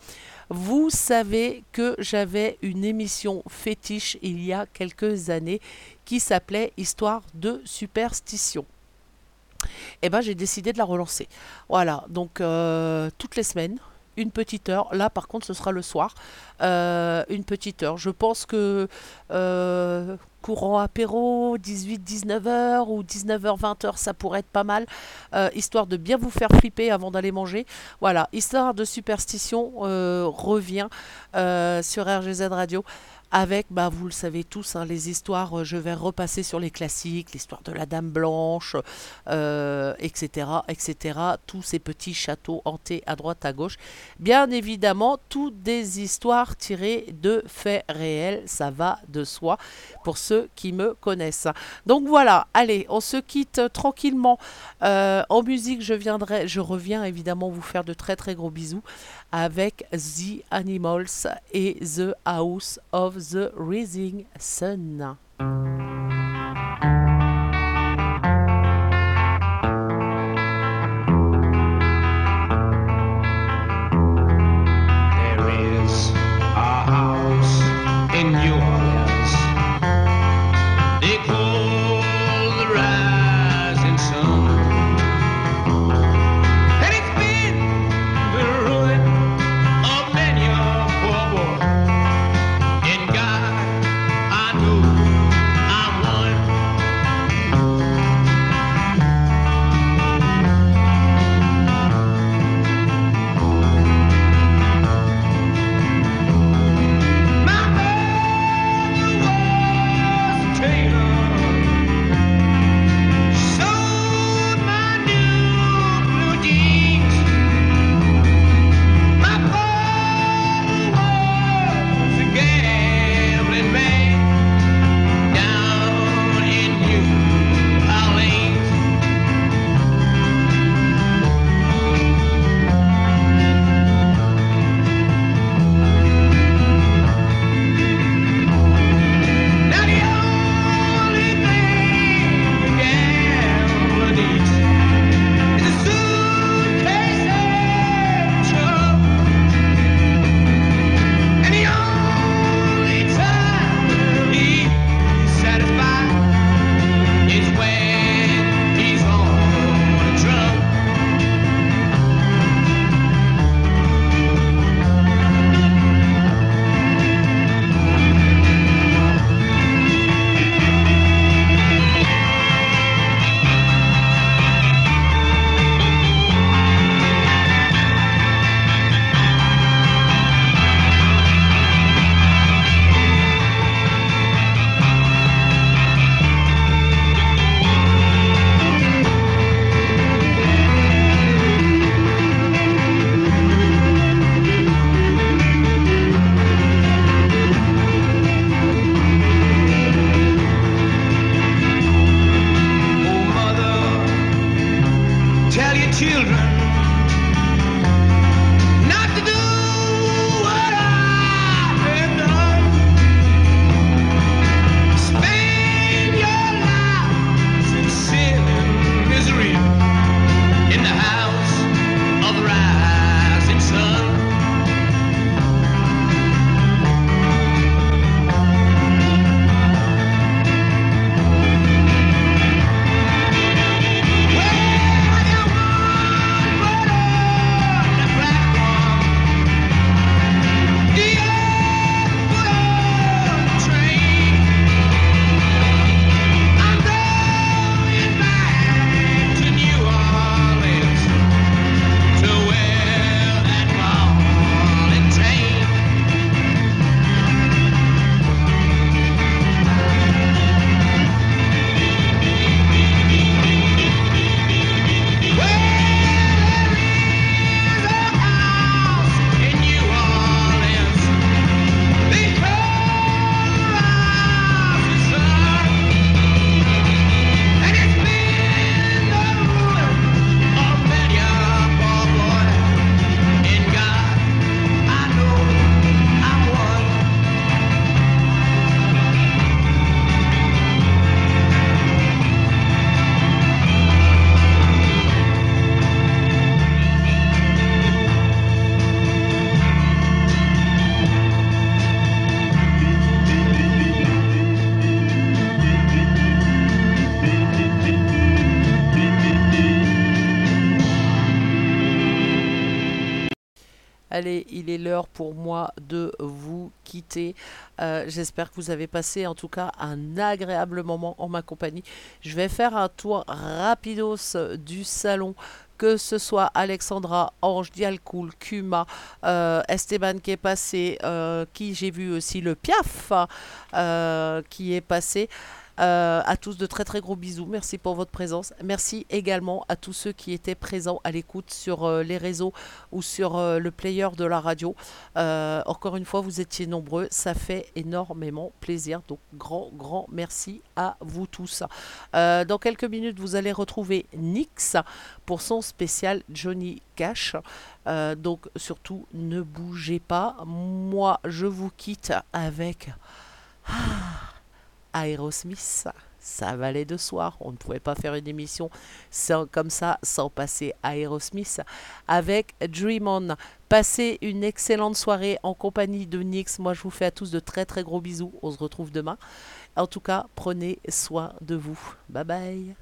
vous savez que j'avais une émission fétiche il y a quelques années qui s'appelait Histoire de superstition eh ben j'ai décidé de la relancer. Voilà, donc euh, toutes les semaines, une petite heure. Là, par contre, ce sera le soir, euh, une petite heure. Je pense que euh, courant apéro, 18-19 heures ou 19h 20 heures, ça pourrait être pas mal, histoire de bien vous faire flipper avant d'aller manger. Voilà, histoire de superstition revient sur RGZ Radio avec, bah, vous le savez tous, hein, les histoires, euh, je vais repasser sur les classiques, l'histoire de la Dame Blanche, euh, etc., etc., tous ces petits châteaux hantés à droite, à gauche. Bien évidemment, toutes des histoires tirées de faits réels, ça va de soi, pour ceux qui me connaissent. Donc voilà, allez, on se quitte tranquillement. Euh, en musique, je viendrai, je reviens évidemment vous faire de très très gros bisous avec The Animals et The House of the Rising Sun. Il est l'heure pour moi de vous quitter. Euh, J'espère que vous avez passé en tout cas un agréable moment en ma compagnie. Je vais faire un tour rapidos du salon. Que ce soit Alexandra, Ange, Dialcool, Kuma, euh, Esteban qui est passé, euh, qui j'ai vu aussi le Piaf qui est passé. Euh, à tous de très très gros bisous. Merci pour votre présence. Merci également à tous ceux qui étaient présents à l'écoute sur euh, les réseaux ou sur euh, le player de la radio. Encore une fois, vous étiez nombreux. Ça fait énormément plaisir. Donc grand grand merci à vous tous. Dans quelques minutes, vous allez retrouver Nix pour son spécial Johnny Cash. Donc surtout ne bougez pas. Moi, je vous quitte avec Aerosmith. Ça valait de soir. On ne pouvait pas faire une émission sans, comme ça sans passer Aerosmith avec Dream On. Passez une excellente soirée en compagnie de Nix. Moi, je vous fais à tous de très très gros bisous. On se retrouve demain. En tout cas, prenez soin de vous. Bye bye.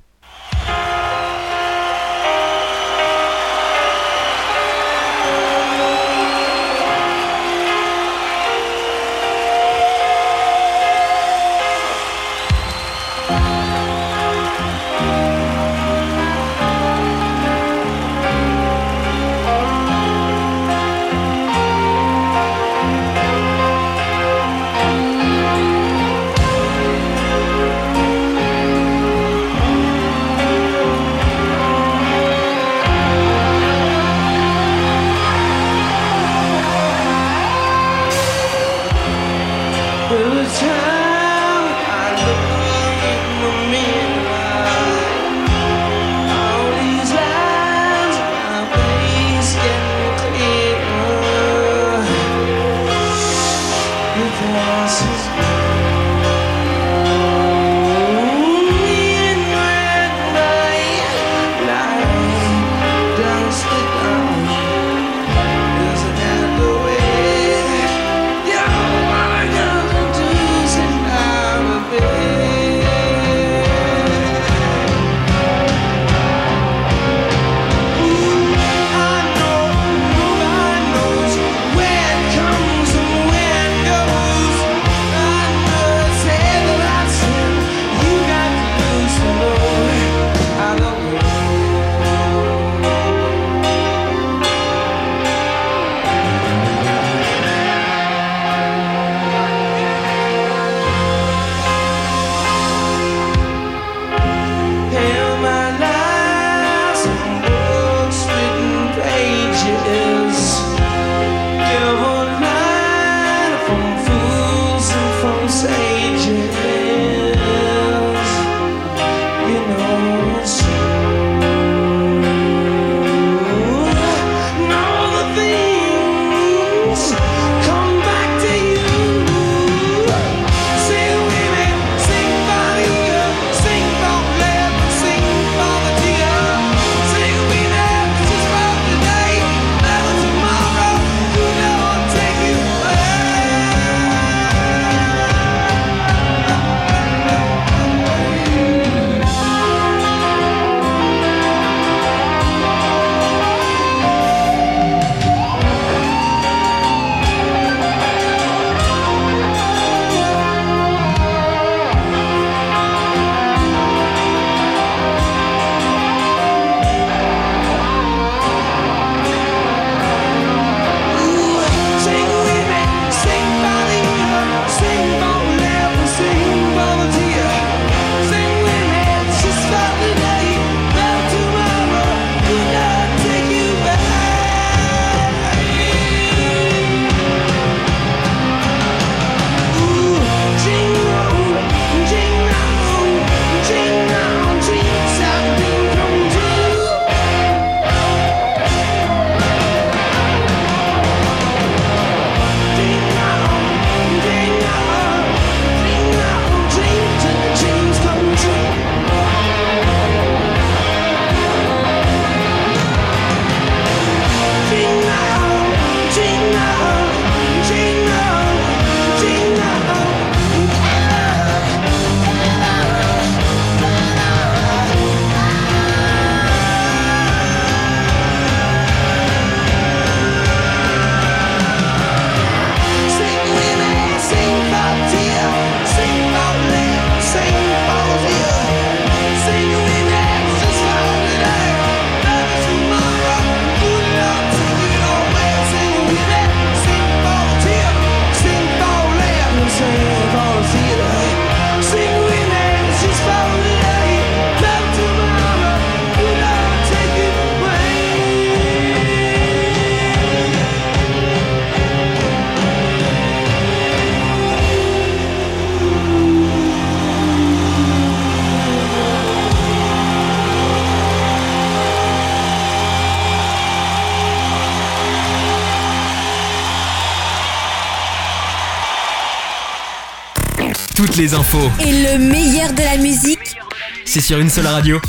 Les infos. Et le meilleur de la musique, C'est sur une seule radio.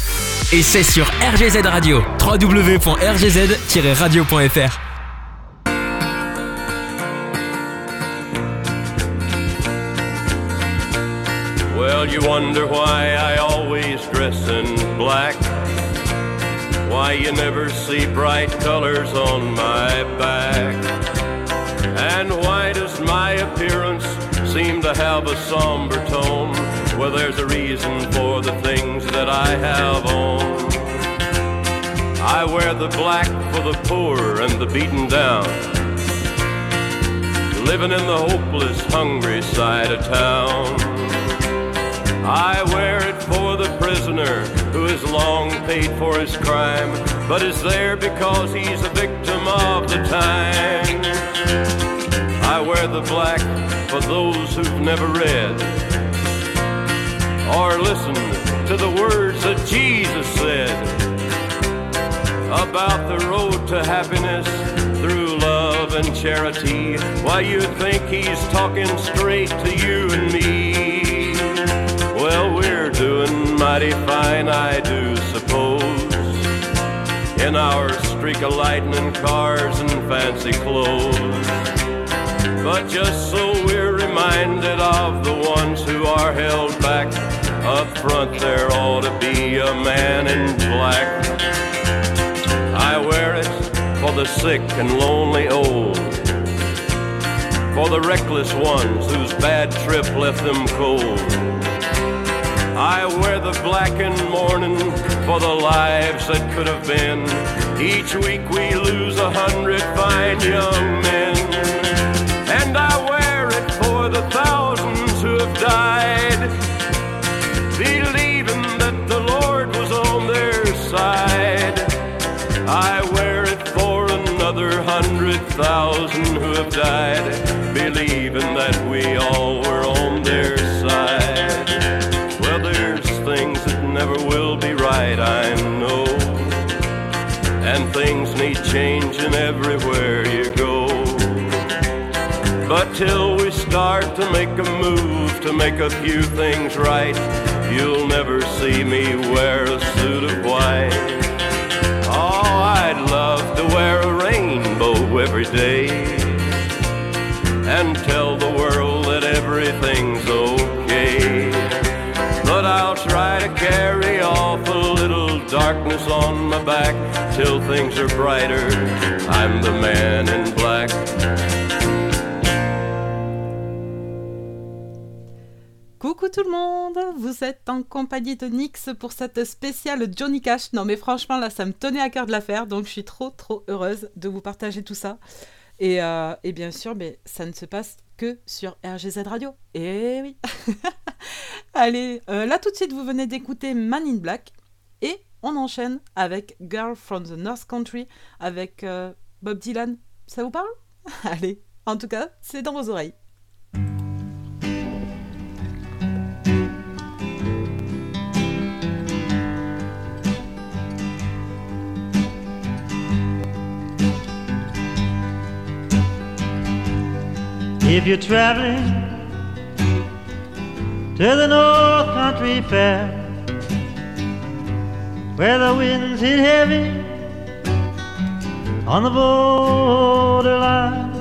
Et c'est sur RGZ Radio. www.rgz-radio.fr. Well, you wonder why I always dress in black. Why you never see bright colors on my back. And why does my appearance seem to have a somber tone? Well, there's a reason for the things that I have on. I wear the black for the poor and the beaten down. Living in the hopeless, hungry side of town. I wear it for the prisoner who has long paid for his crime, but is there because he's a victim of the times. I wear the black for those who've never read or listened to the words that Jesus said about the road to happiness through love and charity. Why you think he's talking straight to you and me? Well, we're doing mighty fine, I do suppose. In our streak of lightning cars and fancy clothes. But just so we're reminded of the ones who are held back. Up front there ought to be a man in black. I wear it for the sick and lonely old. For the reckless ones whose bad trip left them cold. I wear the black in mourning for the lives that could have been. Each week we lose a hundred fine young men. The thousands who have died, believing that the Lord was on their side. I wear it for another hundred thousand who have died, believing that we all were on their side. Well, there's things that never will be right, I know. And things need changing everywhere you go. But till we start to make a move to make a few things right, you'll never see me wear a suit of white. Oh, I'd love to wear a rainbow every day and tell the world that everything's okay. But I'll try to carry off a little darkness on my back till things are brighter. I'm the man in black. Tout le monde, vous êtes en compagnie de Nix pour cette spéciale Johnny Cash. Non mais franchement là ça me tenait à cœur de la faire donc je suis trop trop heureuse de vous partager tout ça. Et, euh, bien sûr mais ça ne se passe que sur RGZ Radio. Et oui. Allez, euh, là tout de suite vous venez d'écouter Man in Black et on enchaîne avec Girl from the North Country avec euh, Bob Dylan. Ça vous parle? Allez, en tout cas c'est dans vos oreilles. If you're traveling to the North Country Fair, where the winds hit heavy on the borderline,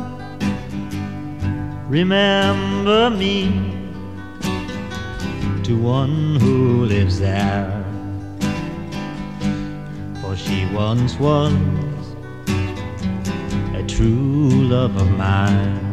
remember me to one who lives there. For she once was a true love of mine.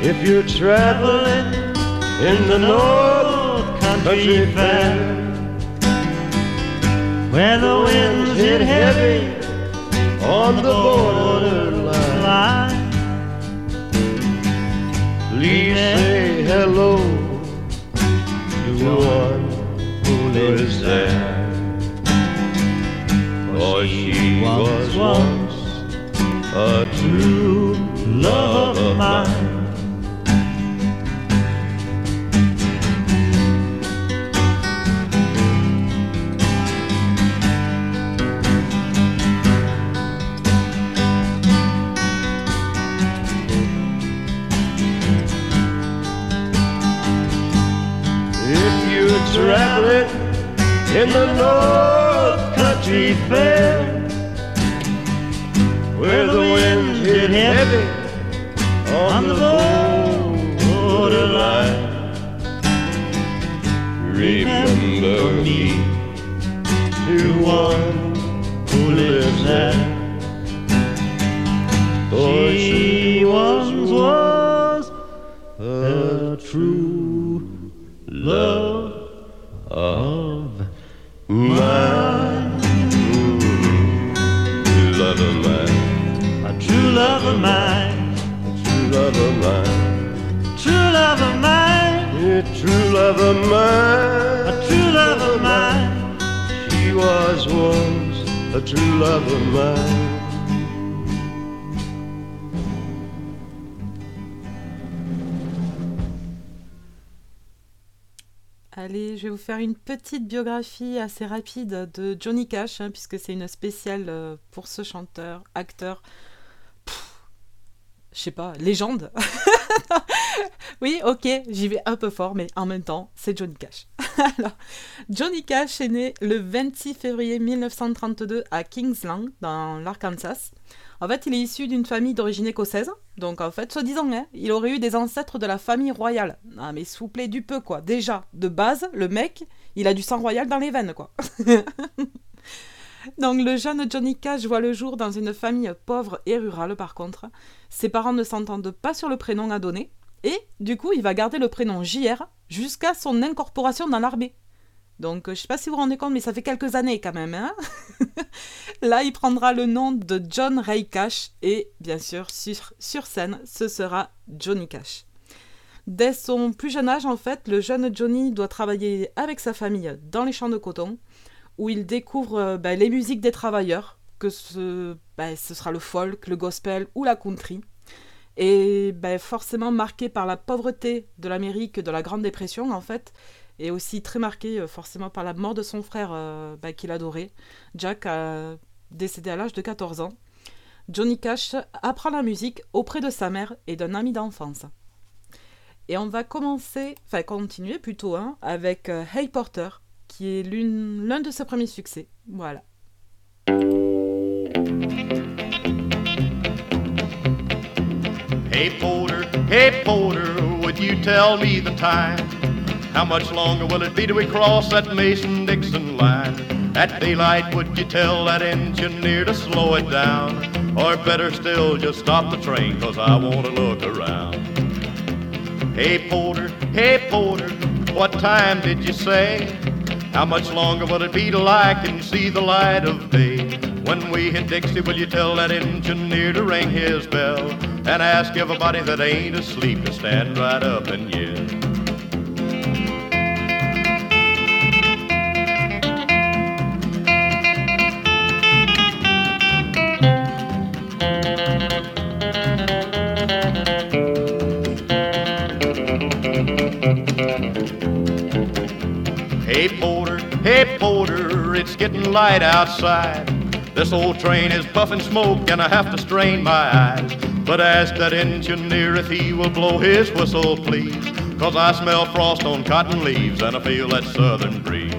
If you're traveling in the North Country Fair, where the winds hit heavy on the borderline, please say hello to one who lives there. For she was once a true love of mine. Traveling in the North Country Fair, where the winds hit heavy on the borderline, remember me to one who lives there. Love of mine. True love of mine. Yeah, true love of mine. A true love of mine. She was once a true love of mine. Allez, je vais vous faire une petite biographie assez rapide de Johnny Cash, hein, puisque c'est une spéciale euh, pour ce chanteur, acteur, je sais pas, légende. oui, ok, j'y vais un peu fort, mais en même temps, c'est Johnny Cash. Alors, Johnny Cash est né le 26 février 1932 à Kingsland, dans l'Arkansas. En fait, il est issu d'une famille d'origine écossaise. Donc, en fait, soi-disant, hein, il aurait eu des ancêtres de la famille royale. Ah, mais souplé du peu, quoi. Déjà, de base, le mec, il a du sang royal dans les veines, quoi. Donc, le jeune Johnny Cash voit le jour dans une famille pauvre et rurale, par contre. Ses parents ne s'entendent pas sur le prénom à donner. Et, du coup, il va garder le prénom JR jusqu'à son incorporation dans l'armée. Donc, je sais pas si vous vous rendez compte, mais ça fait quelques années quand même. Hein Là, il prendra le nom de John Ray Cash et, bien sûr, sur, sur scène, ce sera Johnny Cash. Dès son plus jeune âge, en fait, le jeune Johnny doit travailler avec sa famille dans les champs de coton, où il découvre euh, bah, les musiques des travailleurs, que ce, bah, sera le folk, le gospel ou la country. Et bah, forcément marqué par la pauvreté de l'Amérique de la Grande Dépression, en fait, et aussi très marqué euh, forcément par la mort de son frère euh, bah, qu'il adorait. Jack a décédé à l'âge de 14 ans. Johnny Cash apprend la musique auprès de sa mère et d'un ami d'enfance. Et on va commencer, enfin continuer plutôt, hein, avec euh, Hey Porter, qui est l'un de ses premiers succès. Voilà. Hey Porter, hey Porter, would you tell me the time? How much longer will it be till we cross that Mason-Dixon line? At daylight, would you tell that engineer to slow it down? Or better still, just stop the train, cause I want to look around. Hey Porter, hey Porter, what time did you say? How much longer will it be till I can see the light of day? When we hit Dixie, will you tell that engineer to ring his bell and ask everybody that ain't asleep to stand right up and yell? Hey Porter, hey Porter, it's getting light outside. This old train is puffing smoke and I have to strain my eyes. But ask that engineer if he will blow his whistle, please. Cause I smell frost on cotton leaves and I feel that southern breeze.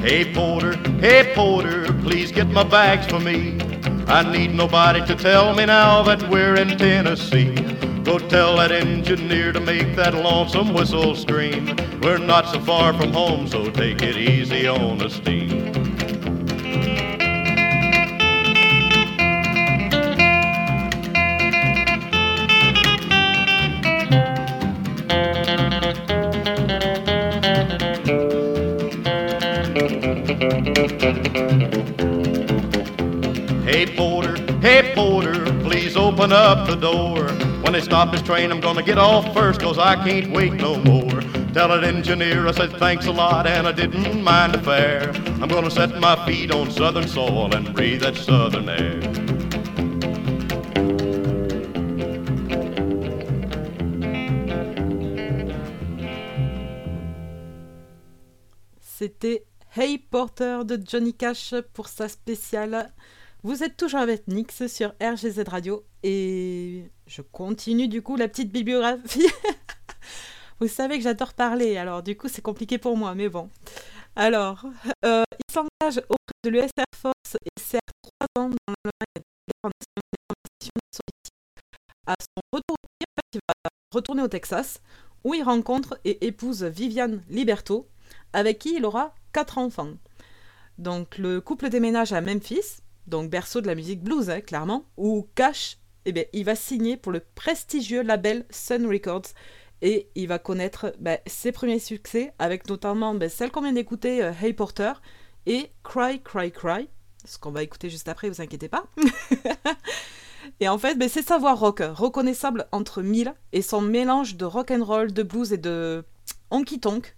Hey Porter, hey Porter, please get my bags for me. I need nobody to tell me now that we're in Tennessee. Go tell that engineer to make that lonesome whistle scream. We're not so far from home, so take it easy on the steam. Hey porter, hey porter, please open up the door. When they stop this train, I'm gonna get off first, cause I can't wait no more. Tell that engineer I said thanks a lot and I didn't mind the fare. I'm gonna set my feet on southern soil and breathe that southern air. C'était Hey Porter de Johnny Cash pour sa spéciale. Vous êtes toujours avec Nix sur RGZ Radio et je continue du coup la petite bibliographie. Vous savez que j'adore parler, alors du coup c'est compliqué pour moi, mais bon. Alors, euh, il s'engage auprès de l'US Air Force et sert trois ans dans soviétiques. À son retour il va retourner au Texas, où il rencontre et épouse Viviane Liberto, avec qui il aura quatre enfants. Donc le couple déménage à Memphis, donc berceau de la musique blues, hein, clairement, où Cash, eh il va signer pour le prestigieux label Sun Records et il va connaître ben, ses premiers succès avec notamment ben, celle qu'on vient d'écouter, euh, Hey Porter, et Cry Cry Cry, ce qu'on va écouter juste après, vous inquiétez pas. et en fait, ben, c'est sa voix rock, reconnaissable entre mille, et son mélange de rock and roll, de blues et de honky tonk,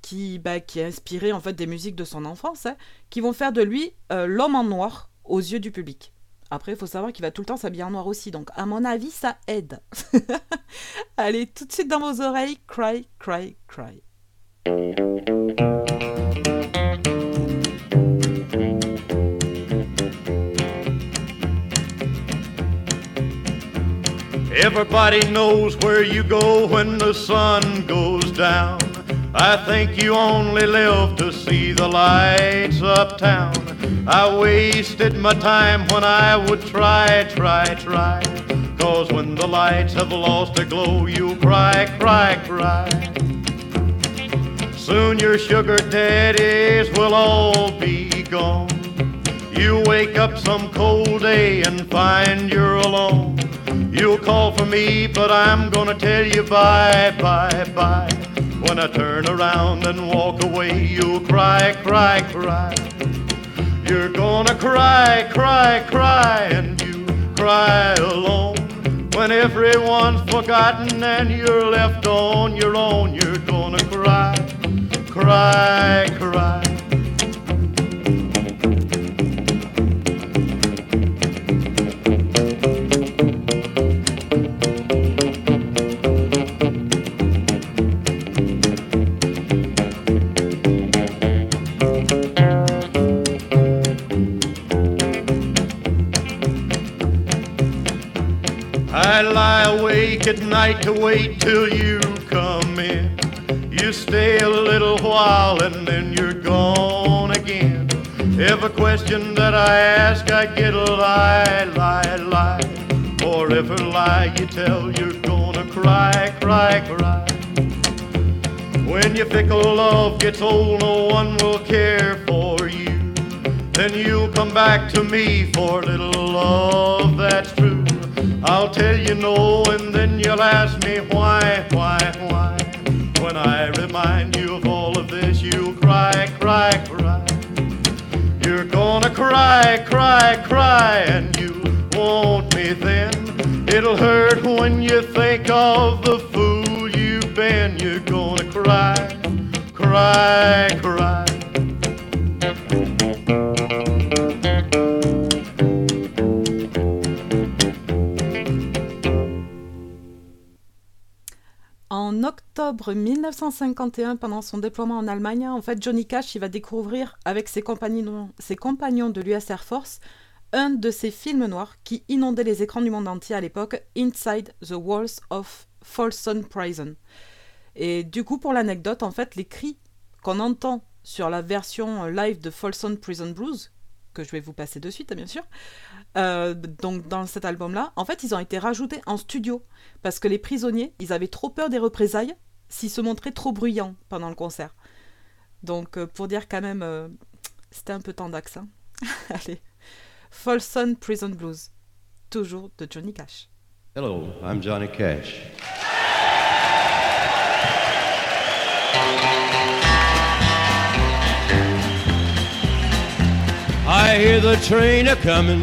qui, bah, qui est inspiré en fait des musiques de son enfance, hein, qui vont faire de lui euh, l'homme en noir aux yeux du public. Après, il faut savoir qu'il va tout le temps s'habiller en noir aussi, donc à mon avis, ça aide. Allez, tout de suite dans vos oreilles, cry, cry, cry. Everybody knows where you go when the sun goes down. I think you only live to see the lights uptown. I wasted my time when I would try, try, try. Cause when the lights have lost their glow, you'll cry, cry, cry. Soon your sugar daddies will all be gone. You wake up some cold day and find you're alone. You'll call for me, but I'm gonna tell you bye, bye, bye. When I turn around and walk away, you'll cry, cry, cry. You're gonna cry, cry, cry, and you cry alone. When everyone's forgotten and you're left on your own, you're gonna cry, cry, cry. Lie awake at night to wait till you come in. You stay a little while and then you're gone again. Every question that I ask, I get a lie, lie, lie. For every lie you tell, you're gonna cry, cry, cry. When your fickle love gets old, no one will care for you. Then you'll come back to me for a little love that's true. I'll tell you no, and then you'll ask me why, why, why. When I remind you of all of this, you'll cry, cry, cry. You're gonna cry, cry, cry, and you want me then. It'll hurt when you think of the fool you've been. You're gonna cry, cry, cry. Octobre 1951, pendant son déploiement en Allemagne, en fait, Johnny Cash il va découvrir avec ses compagnons, de l'US Air Force un de ces films noirs qui inondaient les écrans du monde entier à l'époque, Inside the Walls of Folsom Prison. Et du coup, pour l'anecdote, en fait, les cris qu'on entend sur la version live de Folsom Prison Blues, que je vais vous passer de suite, bien sûr. Euh, donc, dans cet album-là, en fait, ils ont été rajoutés en studio parce que les prisonniers, ils avaient trop peur des représailles s'ils se montraient trop bruyants pendant le concert. Donc, euh, pour dire quand même, euh, c'était un peu tendax. Hein. Allez, Folsom Prison Blues, toujours de Johnny Cash. Hello, I'm Johnny Cash. I hear the train a comin',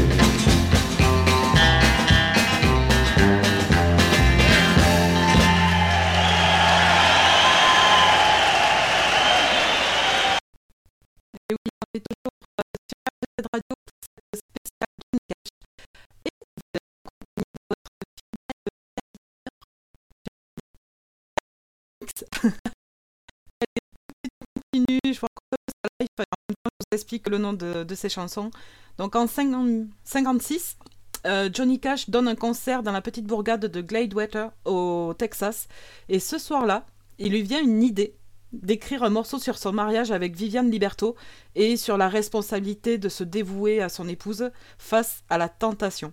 Explique le nom de, de ces chansons. Donc en 50 56, euh, Johnny Cash donne un concert dans la petite bourgade de Gladewater au Texas. Et ce soir-là, il lui vient une idée d'écrire un morceau sur son mariage avec Viviane Liberto et sur la responsabilité de se dévouer à son épouse face à la tentation.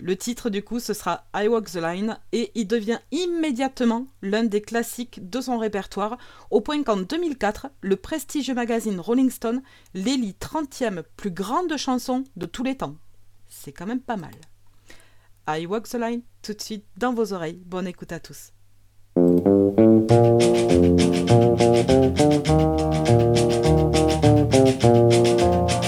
Le titre du coup ce sera I Walk the Line et il devient immédiatement l'un des classiques de son répertoire au point qu'en 2004 le prestigieux magazine Rolling Stone l'élit 30e plus grande chanson de tous les temps. C'est quand même pas mal. I Walk the Line tout de suite dans vos oreilles. Bonne écoute à tous.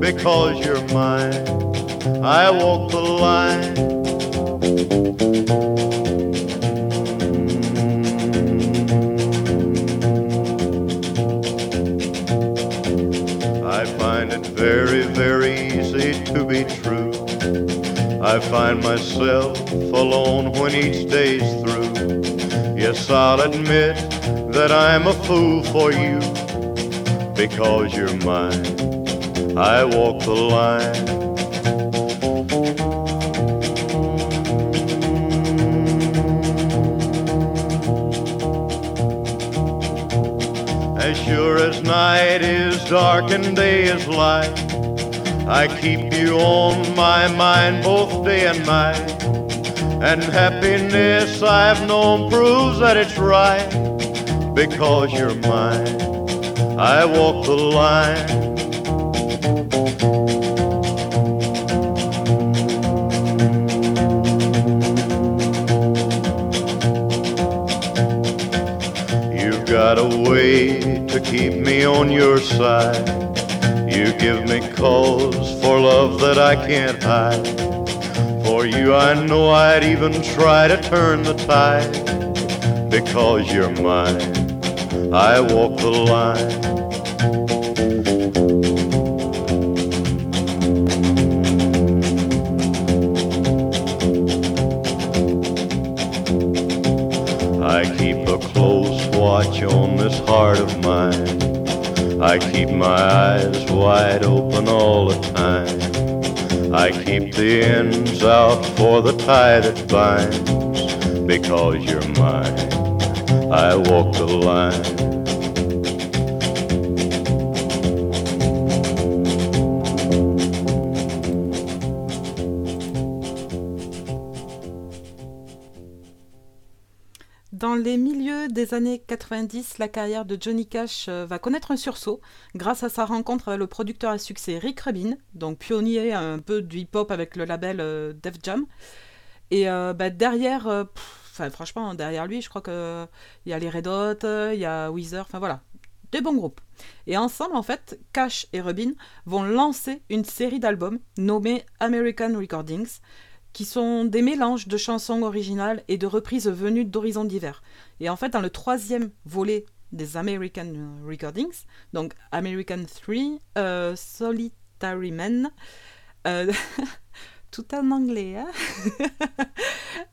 Because you're mine, I walk the line. I find it very, very easy to be true. I find myself alone when each day's through. Yes, I'll admit that I'm a fool for you because you're mine. I walk the line. As sure as night is dark and day is light, I keep you on my mind both day and night. And happiness I've known proves that it's right because you're mine. I walk the line. Keep me on your side. You give me cause for love that I can't hide. For you, I know I'd even try to turn the tide because you're mine. I walk the line. The ends out for the tie that binds because you're mine. I walk the line. Années 90, la carrière de Johnny Cash euh, va connaître un sursaut grâce à sa rencontre avec le producteur à succès Rick Rubin, donc pionnier un peu du hip-hop avec le label euh, Def Jam. Et euh, bah, derrière, euh, franchement, derrière lui, je crois qu'il y a les Red Hot, euh, il y a Weezer, enfin voilà, des bons groupes. Et ensemble, en fait, Cash et Rubin vont lancer une série d'albums nommée American Recordings, qui sont des mélanges de chansons originales et de reprises venues d'horizons divers. Et en fait, dans le troisième volet des American Recordings, donc American 3, euh, Solitary Man, euh, tout en anglais, hein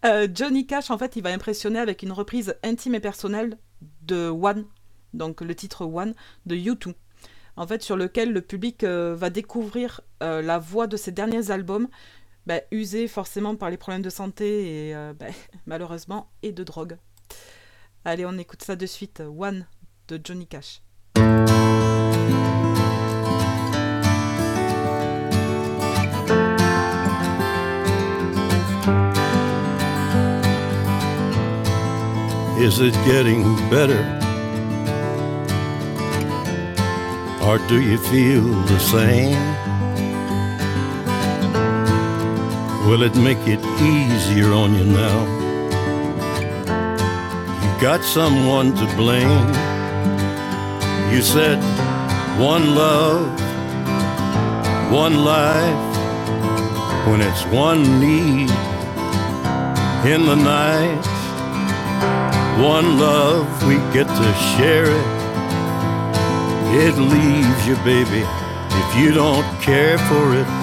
Euh, Johnny Cash, en fait, il va impressionner avec une reprise intime et personnelle de One, donc le titre One de U2. En fait, sur lequel le public va découvrir la voix de ses derniers albums, bah, usés forcément par les problèmes de santé et euh, bah, malheureusement et de drogue. Allez, on écoute ça de suite. One de Johnny Cash. Is it getting better? Or do you feel the same? Will it make it easier on you now? You got someone to blame. You said one love, one life, when it's one need in the night. One love, we get to share it. It leaves you, baby, if you don't care for it.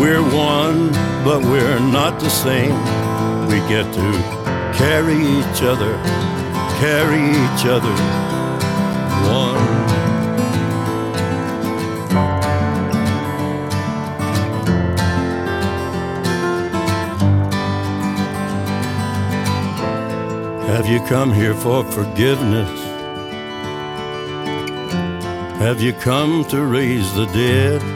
We're one, but we're not the same. We get to carry each other, carry each other one. Have you come here for forgiveness? Have you come to raise the dead?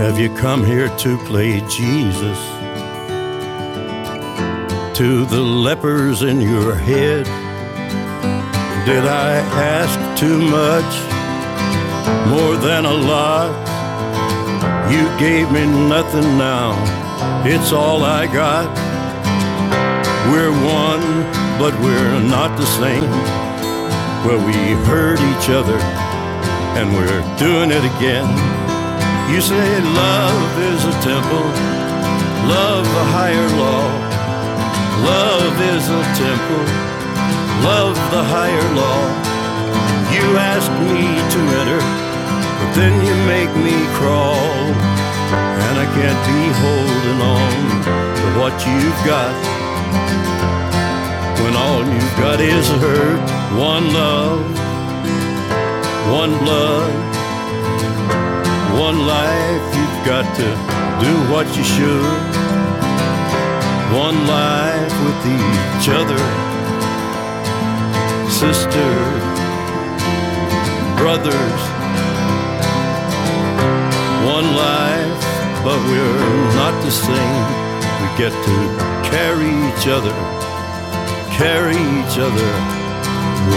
Have you come here to play Jesus? To the lepers in your head? Did I ask too much? More than a lot? You gave me nothing now. It's all I got. We're one, but we're not the same. Well, we hurt each other, and we're doing it again. You say love is a temple, love a higher law. Love is a temple, love the higher law. You ask me to enter, but then you make me crawl. And I can't be holding on to what you've got. When all you've got is hurt, one love, one blood, one life. You've got to do what you should. One life with each other, sister, brothers. One life, but we're not the same. We get to carry each other, carry each other.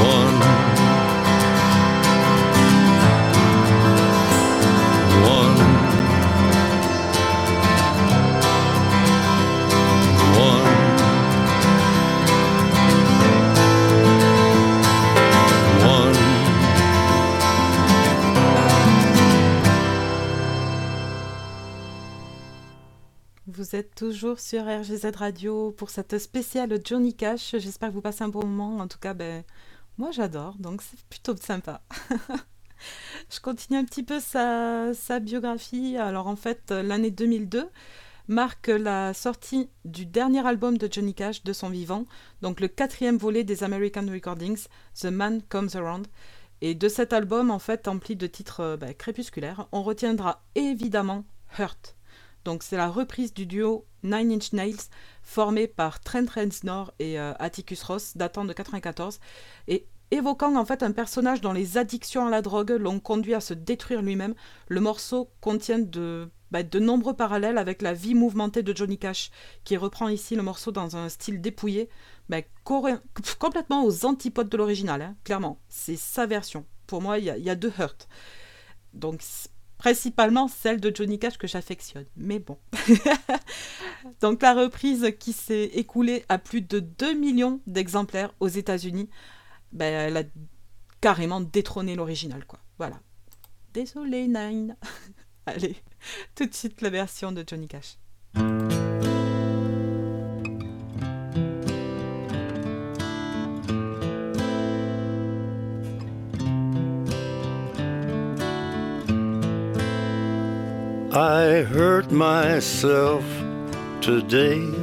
One. Vous êtes toujours sur RGZ Radio pour cette spéciale Johnny Cash. J'espère que vous passez un bon moment. En tout cas, ben, moi j'adore, donc c'est plutôt sympa. Je continue un petit peu sa, biographie. Alors en fait, l'année 2002 marque la sortie du dernier album de Johnny Cash de son vivant, donc le quatrième volet des American Recordings, The Man Comes Around. Et de cet album, en fait, empli de titres euh, bah, crépusculaires, on retiendra évidemment Hurt. Donc c'est la reprise du duo Nine Inch Nails formé par Trent Reznor et euh, Atticus Ross datant de 94 et évoquant en fait un personnage dont les addictions à la drogue l'ont conduit à se détruire lui-même. Le morceau contient de, bah, de nombreux parallèles avec la vie mouvementée de Johnny Cash qui reprend ici le morceau dans un style dépouillé, bah, complètement aux antipodes de l'original, hein, clairement. C'est sa version. Pour moi, il y, a- deux Hurt. Donc principalement celle de Johnny Cash que j'affectionne. Mais bon. Donc la reprise qui s'est écoulée à plus de 2 millions d'exemplaires aux États-Unis, ben, elle a carrément détrôné l'original, quoi. Voilà. Désolé, Nine. Allez, tout de suite la version de Johnny Cash. I hurt myself today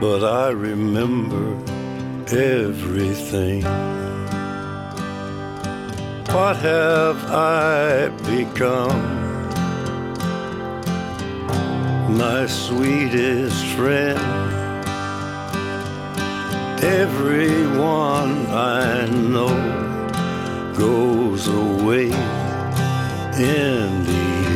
but I remember everything. What have I become? My sweetest friend. Everyone I know goes away in the.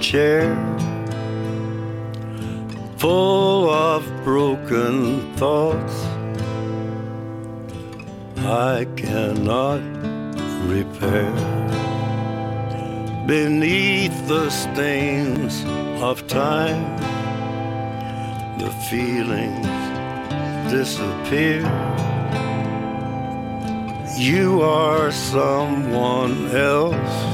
Chair, full of broken thoughts. I cannot repair. Beneath the stains of time, the feelings disappear. You are someone else.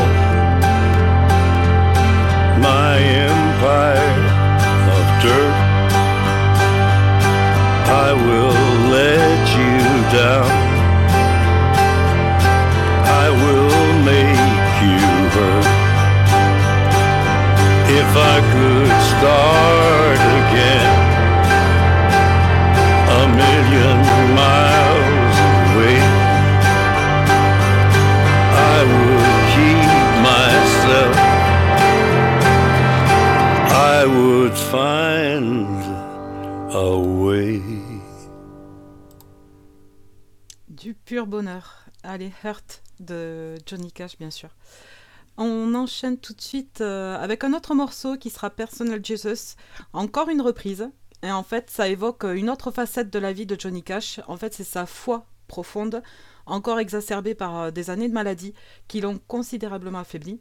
Empire of dirt. I will let you down. I will make you hurt. If I could start find a way. Du pur bonheur. Allez, Hurt de Johnny Cash, bien sûr. On enchaîne tout de suite euh, avec un autre morceau qui sera Personal Jesus. Encore une reprise. Et en fait, ça évoque une autre facette de la vie de Johnny Cash. En fait, c'est sa foi profonde, encore exacerbée par euh, des années de maladie qui l'ont considérablement affaibli.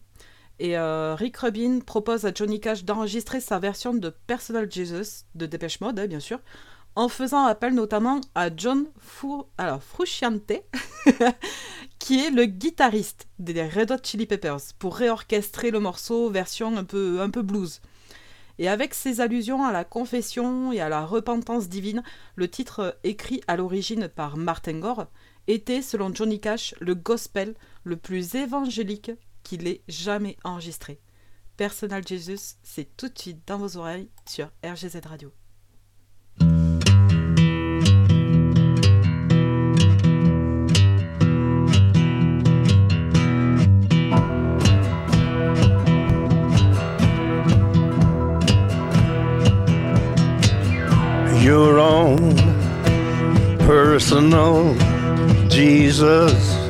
Et euh, Rick Rubin propose à Johnny Cash d'enregistrer sa version de Personal Jesus, de Dépêche Mode, hein, bien sûr, en faisant appel notamment à John Fu- alors, Frusciante, qui est le guitariste des Red Hot Chili Peppers, pour réorchestrer le morceau version un peu, un peu blues. Et avec ses allusions à la confession et à la repentance divine, le titre euh, écrit à l'origine par Martin Gore était, selon Johnny Cash, le gospel le plus évangélique qu'il ait jamais enregistré. Personal Jesus, c'est tout de suite dans vos oreilles sur RGZ Radio. your own Jesus.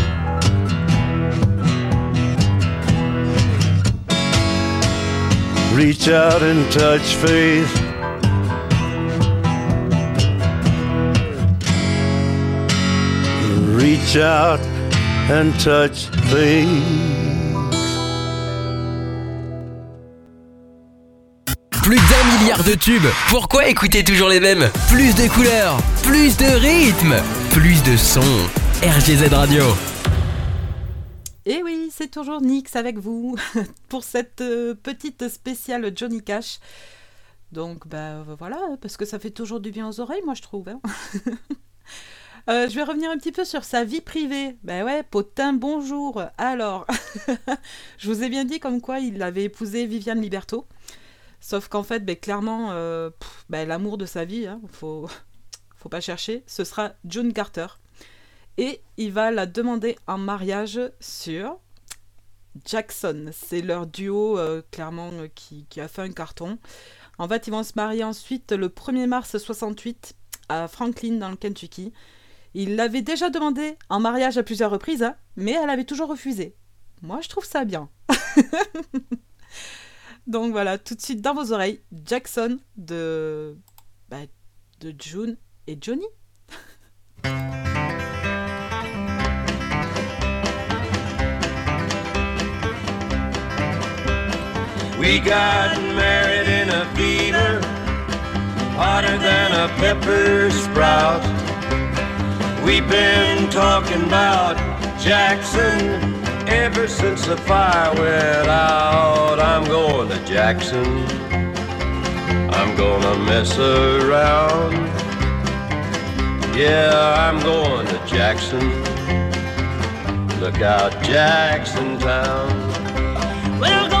Reach out and touch faith. Reach out and touch faith. Plus d'un milliard de tubes. Pourquoi écouter toujours les mêmes? Plus de couleurs, plus de rythmes, plus de sons. RGZ Radio. C'est toujours Nix avec vous pour cette euh, petite spéciale Johnny Cash. Donc, bah voilà, parce que ça fait toujours du bien aux oreilles, moi je trouve. hein. Euh, je vais revenir un petit peu sur sa vie privée. Ben ouais, potin, bonjour. Alors, je vous ai bien dit comme quoi il avait épousé Viviane Liberto. Sauf qu'en fait, ben, clairement, euh, ben, l'amour de sa vie, hein, faut, faut pas chercher, ce sera June Carter. Et il va la demander en mariage sur Jackson. C'est leur duo, euh, clairement, euh, qui, a fait un carton. En fait, ils vont se marier ensuite le 1er mars 68 à Franklin, dans le Kentucky. Il l'avait déjà demandé en mariage à plusieurs reprises, hein, mais elle avait toujours refusé. Moi, je trouve ça bien. Donc voilà, tout de suite dans vos oreilles, Jackson de, bah, de June et Johnny. We got married in a fever, hotter than a pepper sprout. We've been talking about Jackson ever since the fire went out. I'm going to Jackson. I'm gonna mess around. Yeah, I'm going to Jackson. Look out, Jackson Town. Go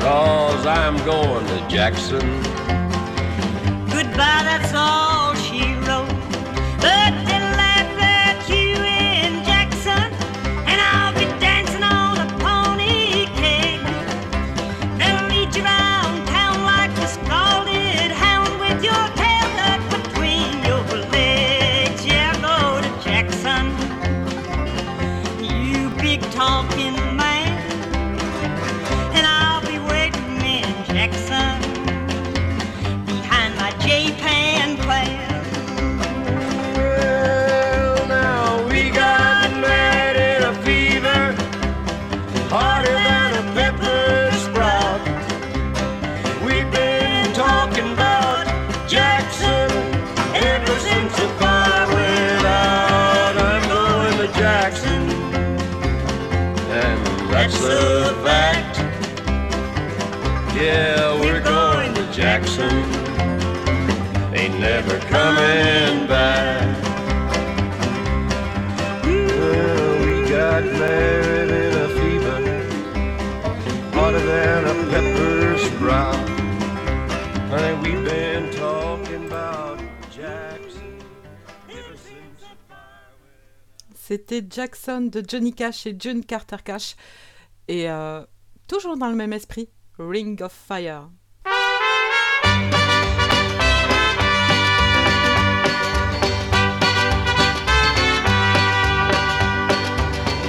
cause I'm going to Jackson. Goodbye, that's all never back. C'était Jackson de Johnny Cash et June Carter Cash. Et euh, toujours dans le même esprit, Ring of Fire.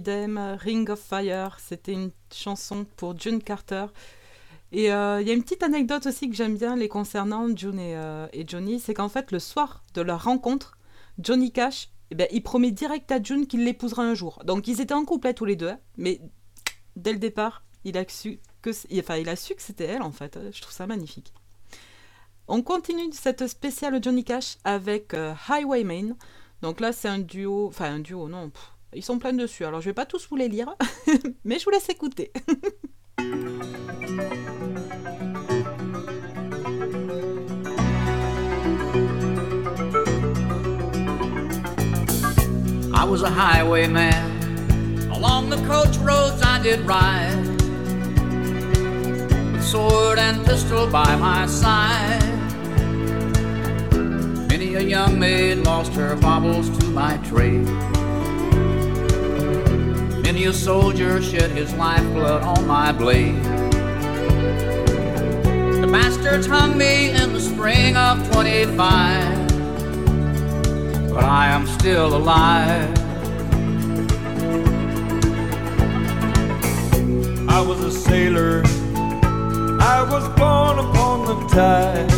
Idem, Ring of Fire, c'était une chanson pour June Carter. Et euh, il y a une petite anecdote aussi que j'aime bien les concernant, June et, euh, Johnny, c'est qu'en fait, le soir de leur rencontre, Johnny Cash, eh ben, il promet direct à June qu'il l'épousera un jour. Donc ils étaient en couplet tous les deux, hein, mais dès le départ, il a su que, enfin, il a su que c'était elle en fait. Je trouve ça magnifique. On continue cette spéciale Johnny Cash avec euh, Highwayman. Donc là, c'est un duo, enfin un duo, non, ils sont pleins dessus. Alors je vais pas tous vous les lire, mais je vous laisse écouter. I was a highwayman. Along the coach roads I did ride. With sword and pistol by my side. Many a young maid lost her baubles to my trade. Many a soldier shed his lifeblood on my blade. The bastards hung me in the spring of 25 but I am still alive. I was a sailor. I was born upon the tide.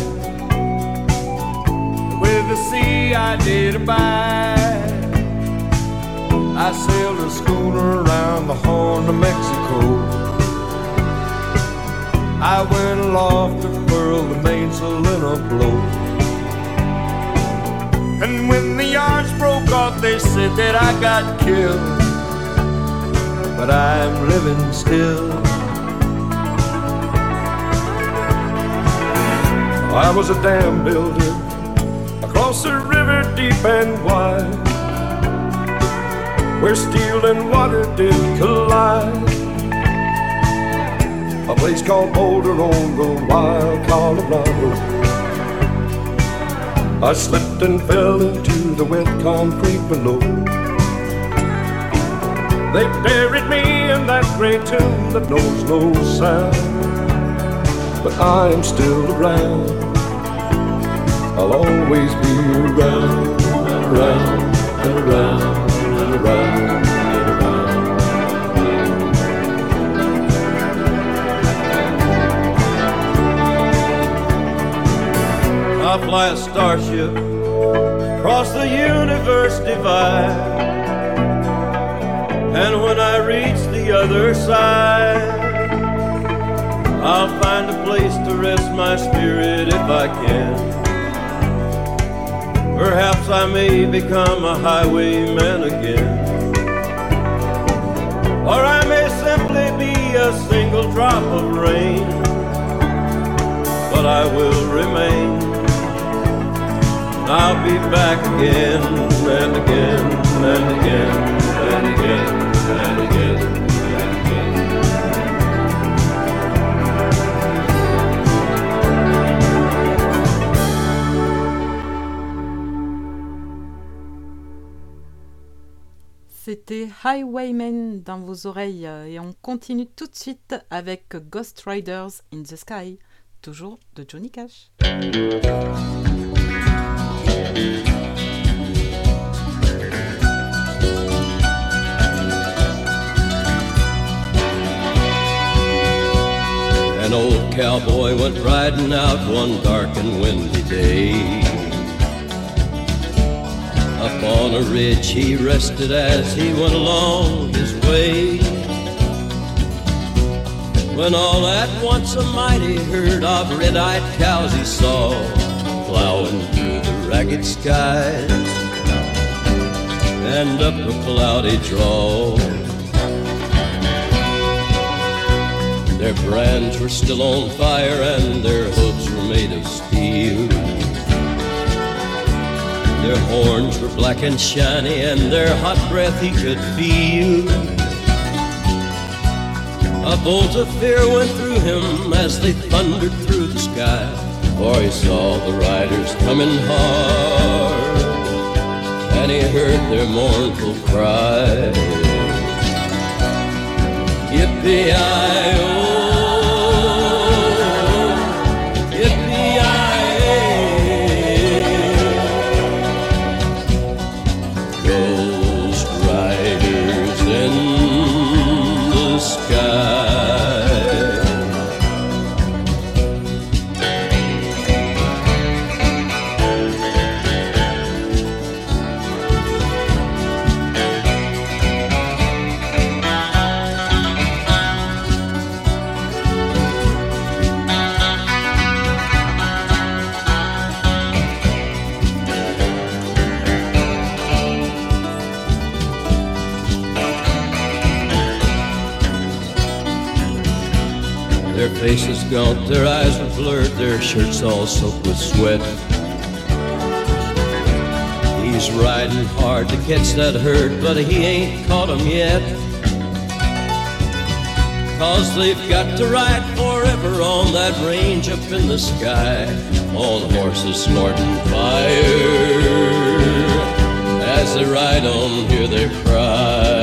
With the sea I did abide. I sailed a schooner around the Horn of Mexico. I went aloft to furl the mainsail in a blow. And when the yards broke off, they said that I got killed. But I'm living still. I was a dam builder across a river deep and wide, where steel and water did collide. A place called Boulder on the wild Colorado. I slipped and fell into the wet concrete below. They buried me in that great tomb that knows no sound. But I am still around. I'll always be around around around I fly a starship across the universe divide. And when I reach the other side, I'll find a place to rest my spirit if I can. Perhaps I may become a highwayman again. Or I may simply be a single drop of rain. But I will remain. I'll be back again and again and again C'était Highwaymen dans vos oreilles euh, et on continue tout de suite avec Ghost Riders in the Sky, toujours de Johnny Cash. An old cowboy went riding out one dark and windy day. Up on a ridge he rested as he went along his way. When all at once a mighty herd of red-eyed cows he saw plowing through the ragged skies and up a cloudy draw. Their brands were still on fire and their hooves were made of steel. Their horns were black and shiny and their hot breath he could feel. A bolt of fear went through him as they thundered through the sky, for he saw the riders coming hard, and he heard their mournful cry. Yippee-i-oh, their eyes were blurred, their shirts all soaked with sweat. He's riding hard to catch that herd, but he ain't caught 'em yet. Cause they've got to ride forever on that range up in the sky, on horses snorting fire. As they ride on, hear their cry.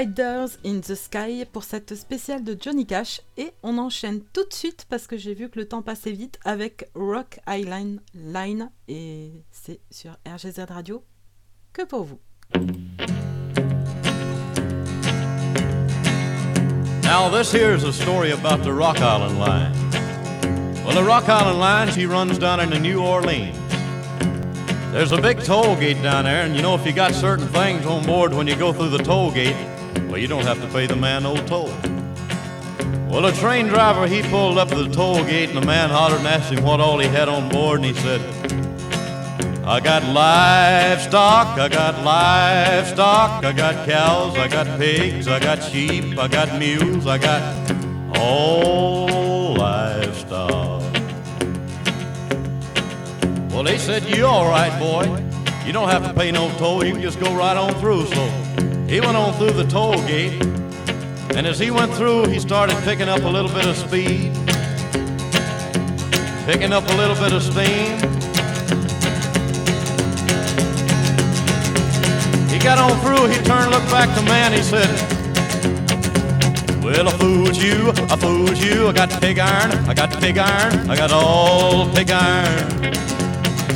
Riders in the Sky pour cette spéciale de Johnny Cash. Et on enchaîne tout de suite parce que j'ai vu que le temps passait vite avec Rock Island Line. Et c'est sur RGZ Radio que pour vous. Now, this here's a story about the Rock Island Line. Well, the Rock Island Line, she runs down into New Orleans. There's a big toll gate down there, and you know, if you got certain things on board when you go through the toll gate, well, you don't have to pay the man no toll. Well, a train driver, he pulled up to the toll gate, and the man hollered and asked him what all he had on board, and he said, I got livestock, I got livestock, I got cows, I got pigs, I got sheep, I got mules, I got all livestock. Well, they said, You all right, boy. You don't have to pay no toll, you can just go right on through. So he went on through the toll gate, and as he went through, he started picking up a little bit of speed, picking up a little bit of steam. He got on through, he turned, looked back to man, he said, Well, I fooled you, I fooled you, I got pig iron, I got pig iron, I got all pig iron.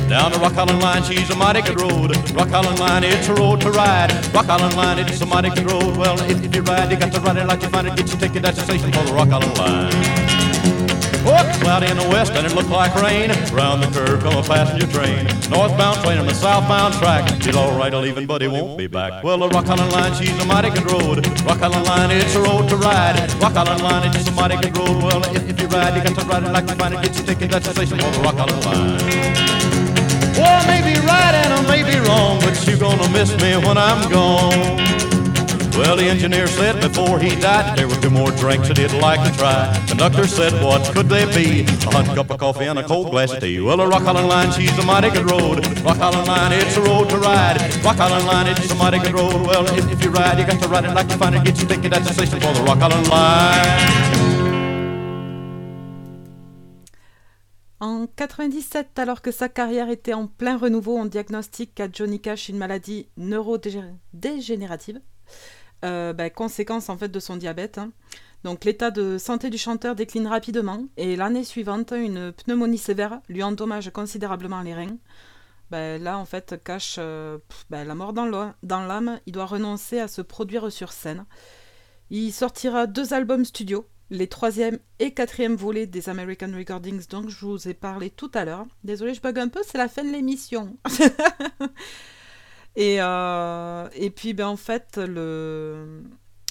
Down the Rock Island Line, she's a mighty good road. Rock Island Line, it's a road to ride. Rock Island Line, it's a mighty good road. Well, if, you ride, you got to ride it like you find it. Get your ticket at the station for the Rock Island Line. Oh, cloudy in the west and it looked like rain. Round the curve come a passenger train. Northbound train on the southbound track. He's all right leaving, but he won't be back. Well, the Rock Island Line, she's a mighty good road. Rock Island Line, it's a road to ride. Rock Island Line, it's a mighty good road. Well, if, if you ride, you got to ride it like you find it. Get your ticket at the station for the Rock Island Line. Well, I may be right and I may be wrong, but you're gonna miss me when I'm gone. Well, the engineer said before he died there were two more drinks that he'd like to try. Conductor said, what could they be? A hot cup of coffee and a cold glass of tea. Well, the Rock Island Line, she's a mighty good road. Rock Island Line, it's a road to ride. Rock Island Line, it's a mighty good road. Well, if, if you ride, you got to ride it like you find it. Get your ticket at the station for the Rock Island Line. En 97, alors que sa carrière était en plein renouveau, on diagnostique à Johnny Cash une maladie neurodégénérative, euh, bah, conséquence en fait de son diabète. hein. Donc l'état de santé du chanteur décline rapidement et l'année suivante, une pneumonie sévère lui endommage considérablement les reins. Bah, là, en fait, Cash, euh, bah, la mort dans l'âme, il doit renoncer à se produire sur scène. Il sortira deux albums studio, les troisième et quatrième volets des American Recordings dont je vous ai parlé tout à l'heure. Désolé, je bug un peu, c'est la fin de l'émission. et, euh, et puis, ben, en fait, le,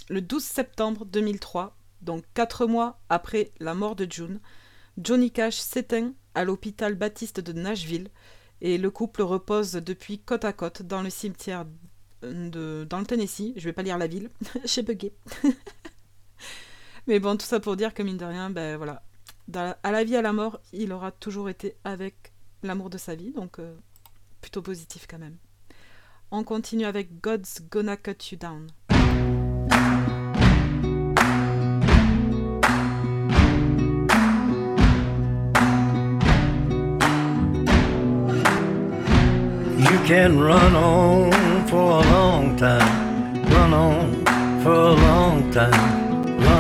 le 12 septembre 2003, donc quatre mois après la mort de June, Johnny Cash s'éteint à l'hôpital Baptiste de Nashville et le couple repose depuis côte à côte dans le cimetière de, dans le Tennessee. Je vais pas lire la ville, j'ai bugué. Mais bon, tout ça pour dire que mine de rien, ben voilà, à la vie, à la mort, il aura toujours été avec l'amour de sa vie, donc euh, plutôt positif quand même. On continue avec God's Gonna Cut You Down. You can run on for a long time, run on for a long time,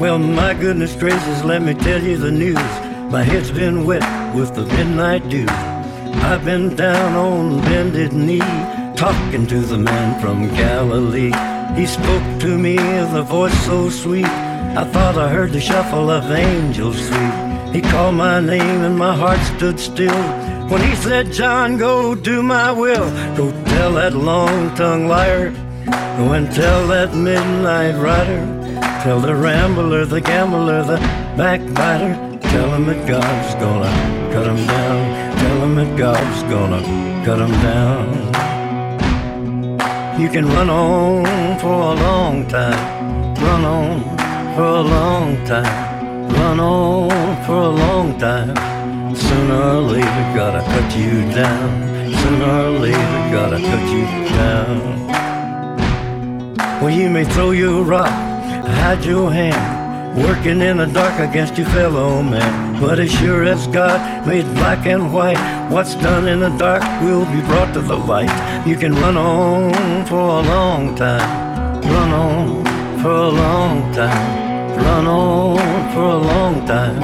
Well, my goodness gracious, let me tell you the news. My head's been wet with the midnight dew. I've been down on bended knee, talking to the man from Galilee. He spoke to me with a voice so sweet. I thought I heard the shuffle of angels sweet. He called my name and my heart stood still. When he said, John, go do my will. Go tell that long tongued liar. Go and tell that midnight rider. Tell the rambler, the gambler, the backbiter. Tell him that God's gonna cut him down. Tell him that God's gonna cut him down. You can run on for a long time, run on for a long time, run on for a long time. Sooner or later, gotta cut you down. Sooner or later, gotta cut you down. Well, you may throw your rock, hide your hand, working in the dark against your fellow man. But as sure as God made black and white, what's done in the dark will be brought to the light. You can run on for a long time, run on for a long time, run on for a long time.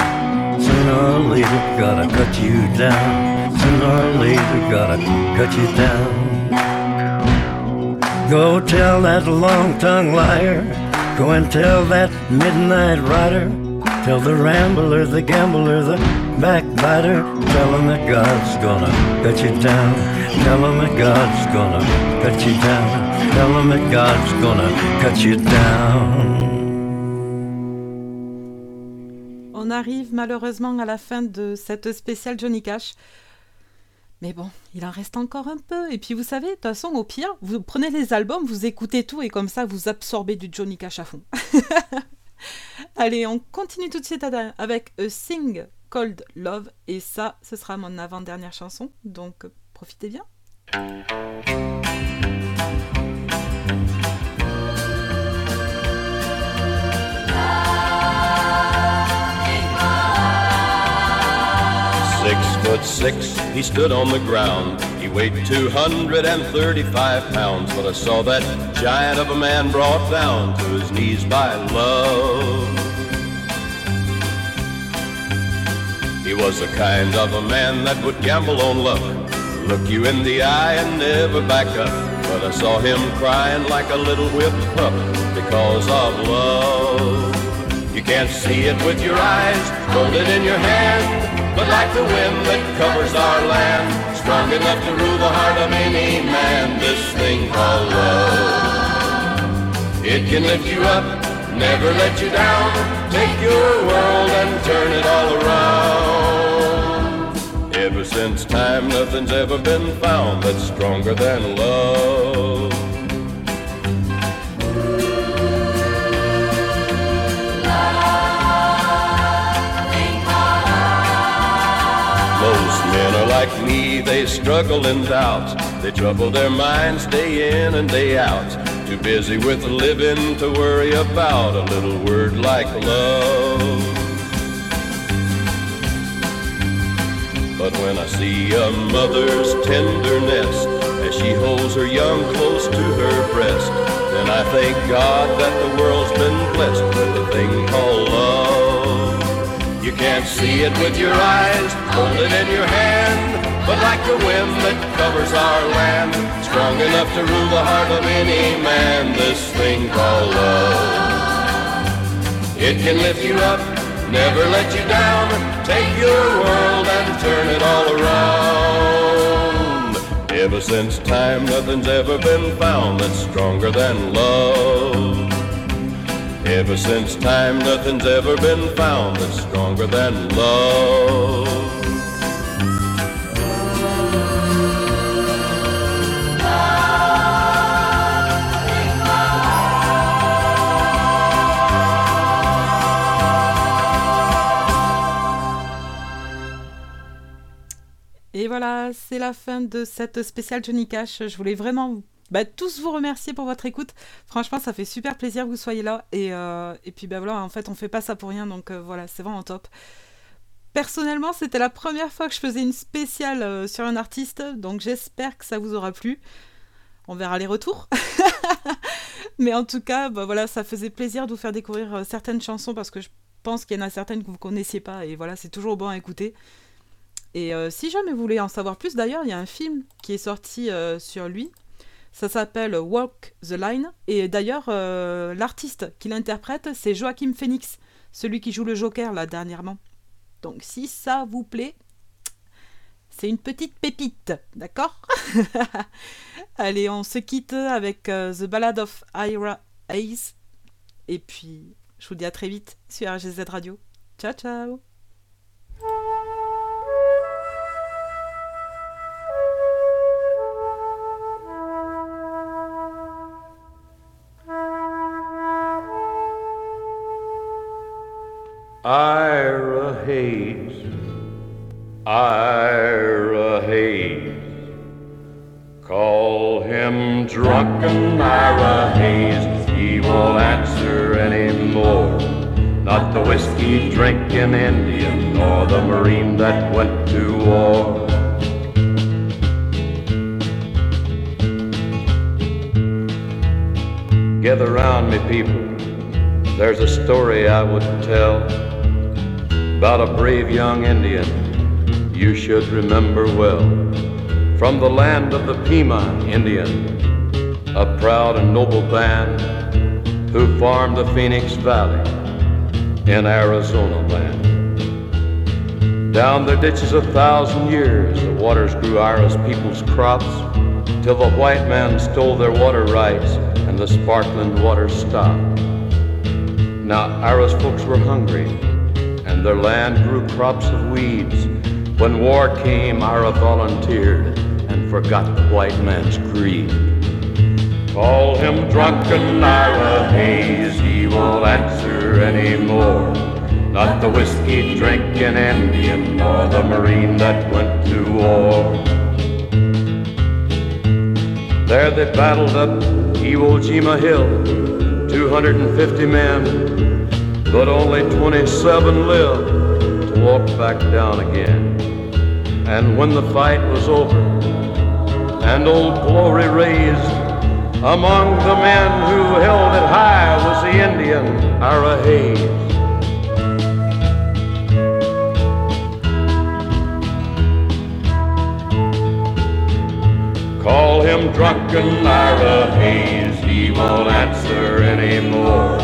Sooner or later, gotta cut you down. Sooner or later, gotta cut you down. Go tell that long tongued liar. Go and tell that midnight rider. Tell the rambler, the gambler, the backbiter. Tell him that God's gonna cut you down. Tell him that God's gonna cut you down. Tell him that God's gonna cut you down. On arrive malheureusement à la fin de cette spéciale Johnny Cash. Mais bon, il en reste encore un peu. Et puis vous savez, de toute façon, au pire, vous prenez les albums, vous écoutez tout et comme ça, vous absorbez du Johnny Cash à fond. Allez, on continue tout de suite avec A Sing Cold Love. Et ça, ce sera mon avant-dernière chanson. Donc, profitez bien. Foot six, he stood on the ground. He weighed 235 pounds, but I saw that giant of a man brought down to his knees by love. He was the kind of a man that would gamble on luck, look you in the eye and never back up. But I saw him crying like a little whipped pup because of love. You can't see it with your eyes, hold it in your hand. But like the wind that covers our land, strong enough to rule the heart of any man, this thing called love. It can lift you up, never let you down, take your world and turn it all around. Ever since time, nothing's ever been found that's stronger than love. Struggle and doubt. They trouble their minds day in and day out. Too busy with living to worry about a little word like love. But when I see a mother's tenderness as she holds her young close to her breast, then I thank God that the world's been blessed with a thing called love. You can't see it with your eyes, hold it in your hand, but like the wind that covers our land, strong enough to rule the heart of any man, this thing called love. It can lift you up, never let you down, take your world and turn it all around. Ever since time, nothing's ever been found that's stronger than love. Ever since time, nothing's ever been found that's stronger than love. C'est la fin de cette spéciale Johnny Cash. Je voulais vraiment bah, tous vous remercier pour votre écoute. Franchement, ça fait super plaisir que vous soyez là. Et, euh, puis, bah voilà, en fait, on fait pas ça pour rien. Donc euh, voilà, c'est vraiment top. Personnellement, c'était la première fois que je faisais une spéciale euh, sur un artiste. Donc j'espère que ça vous aura plu. On verra les retours. Mais en tout cas, bah, voilà, ça faisait plaisir de vous faire découvrir certaines chansons parce que je pense qu'il y en a certaines que vous connaissiez pas. Et voilà, c'est toujours bon à écouter. Et euh, si jamais vous voulez en savoir plus, d'ailleurs, il y a un film qui est sorti euh, sur lui. Ça s'appelle Walk the Line. Et d'ailleurs, euh, l'artiste qui l'interprète, c'est Joachim Phoenix, celui qui joue le Joker là dernièrement. Donc si ça vous plaît, c'est une petite pépite, d'accord? Allez, on se quitte avec The Ballad of Ira Hayes. Et puis, je vous dis à très vite sur RGZ Radio. Ciao, ciao Hayes. Ira Hayes. Call him drunken Ira Hayes. He won't answer anymore. Not the whiskey drinking Indian, nor the Marine that went to war. Gather round me, people. There's a story I would tell about a brave young Indian you should remember well. From the land of the Pima Indian, a proud and noble band who farmed the Phoenix Valley in Arizona land. Down their ditches a thousand years, the waters grew Ira's people's crops, till the white man stole their water rights and the sparkling water stopped. Now Ira's folks were hungry, their land grew crops of weeds. When war came, Ira volunteered and forgot the white man's greed. Call him drunken Ira Hayes, he won't answer anymore. Not the whiskey drinking Indian, nor the Marine that went to war. There they battled up Iwo Jima Hill, 250 men, but only 27 lived to walk back down again. And when the fight was over, and old glory raised, among the men who held it high was the Indian Ira Hayes. Call him drunken Ira Hayes, he won't answer anymore.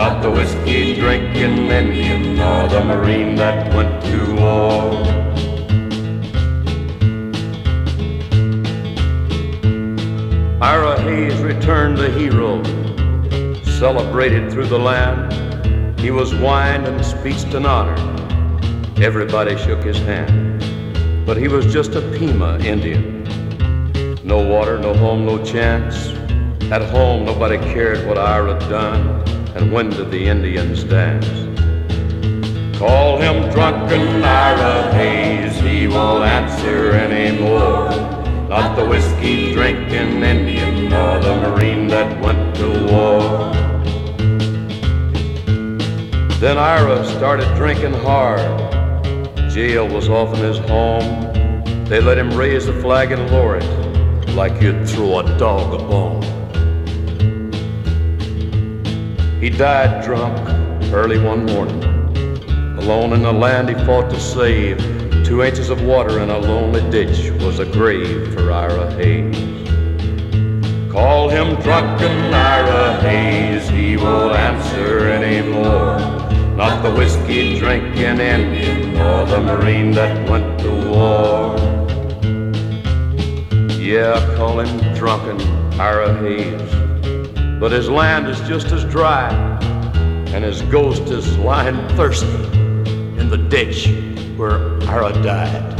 Not the whiskey drinking Indian, nor the Marine that went to war. Ira Hayes returned a hero, celebrated through the land. He was wined and speeched and honored. Everybody shook his hand, but he was just a Pima Indian. No water, no home, no chance. At home, nobody cared what Ira done, and when did the Indians dance? Call him drunken Ira Hayes, he won't answer anymore. Not the whiskey drinking Indian, nor the Marine that went to war. Then Ira started drinking hard. Jail was often his home. They let him raise the flag and lower it like you'd throw a dog a bone. He died drunk early one morning. Alone in the land he fought to save. Two inches of water in a lonely ditch was a grave for Ira Hayes. Call him drunken Ira Hayes, he won't answer anymore. Not the whiskey drinking Indian or the Marine that went to war. Yeah, call him drunken Ira Hayes. But his land is just as dry, and his ghost is lying thirsty in the ditch where Ira died.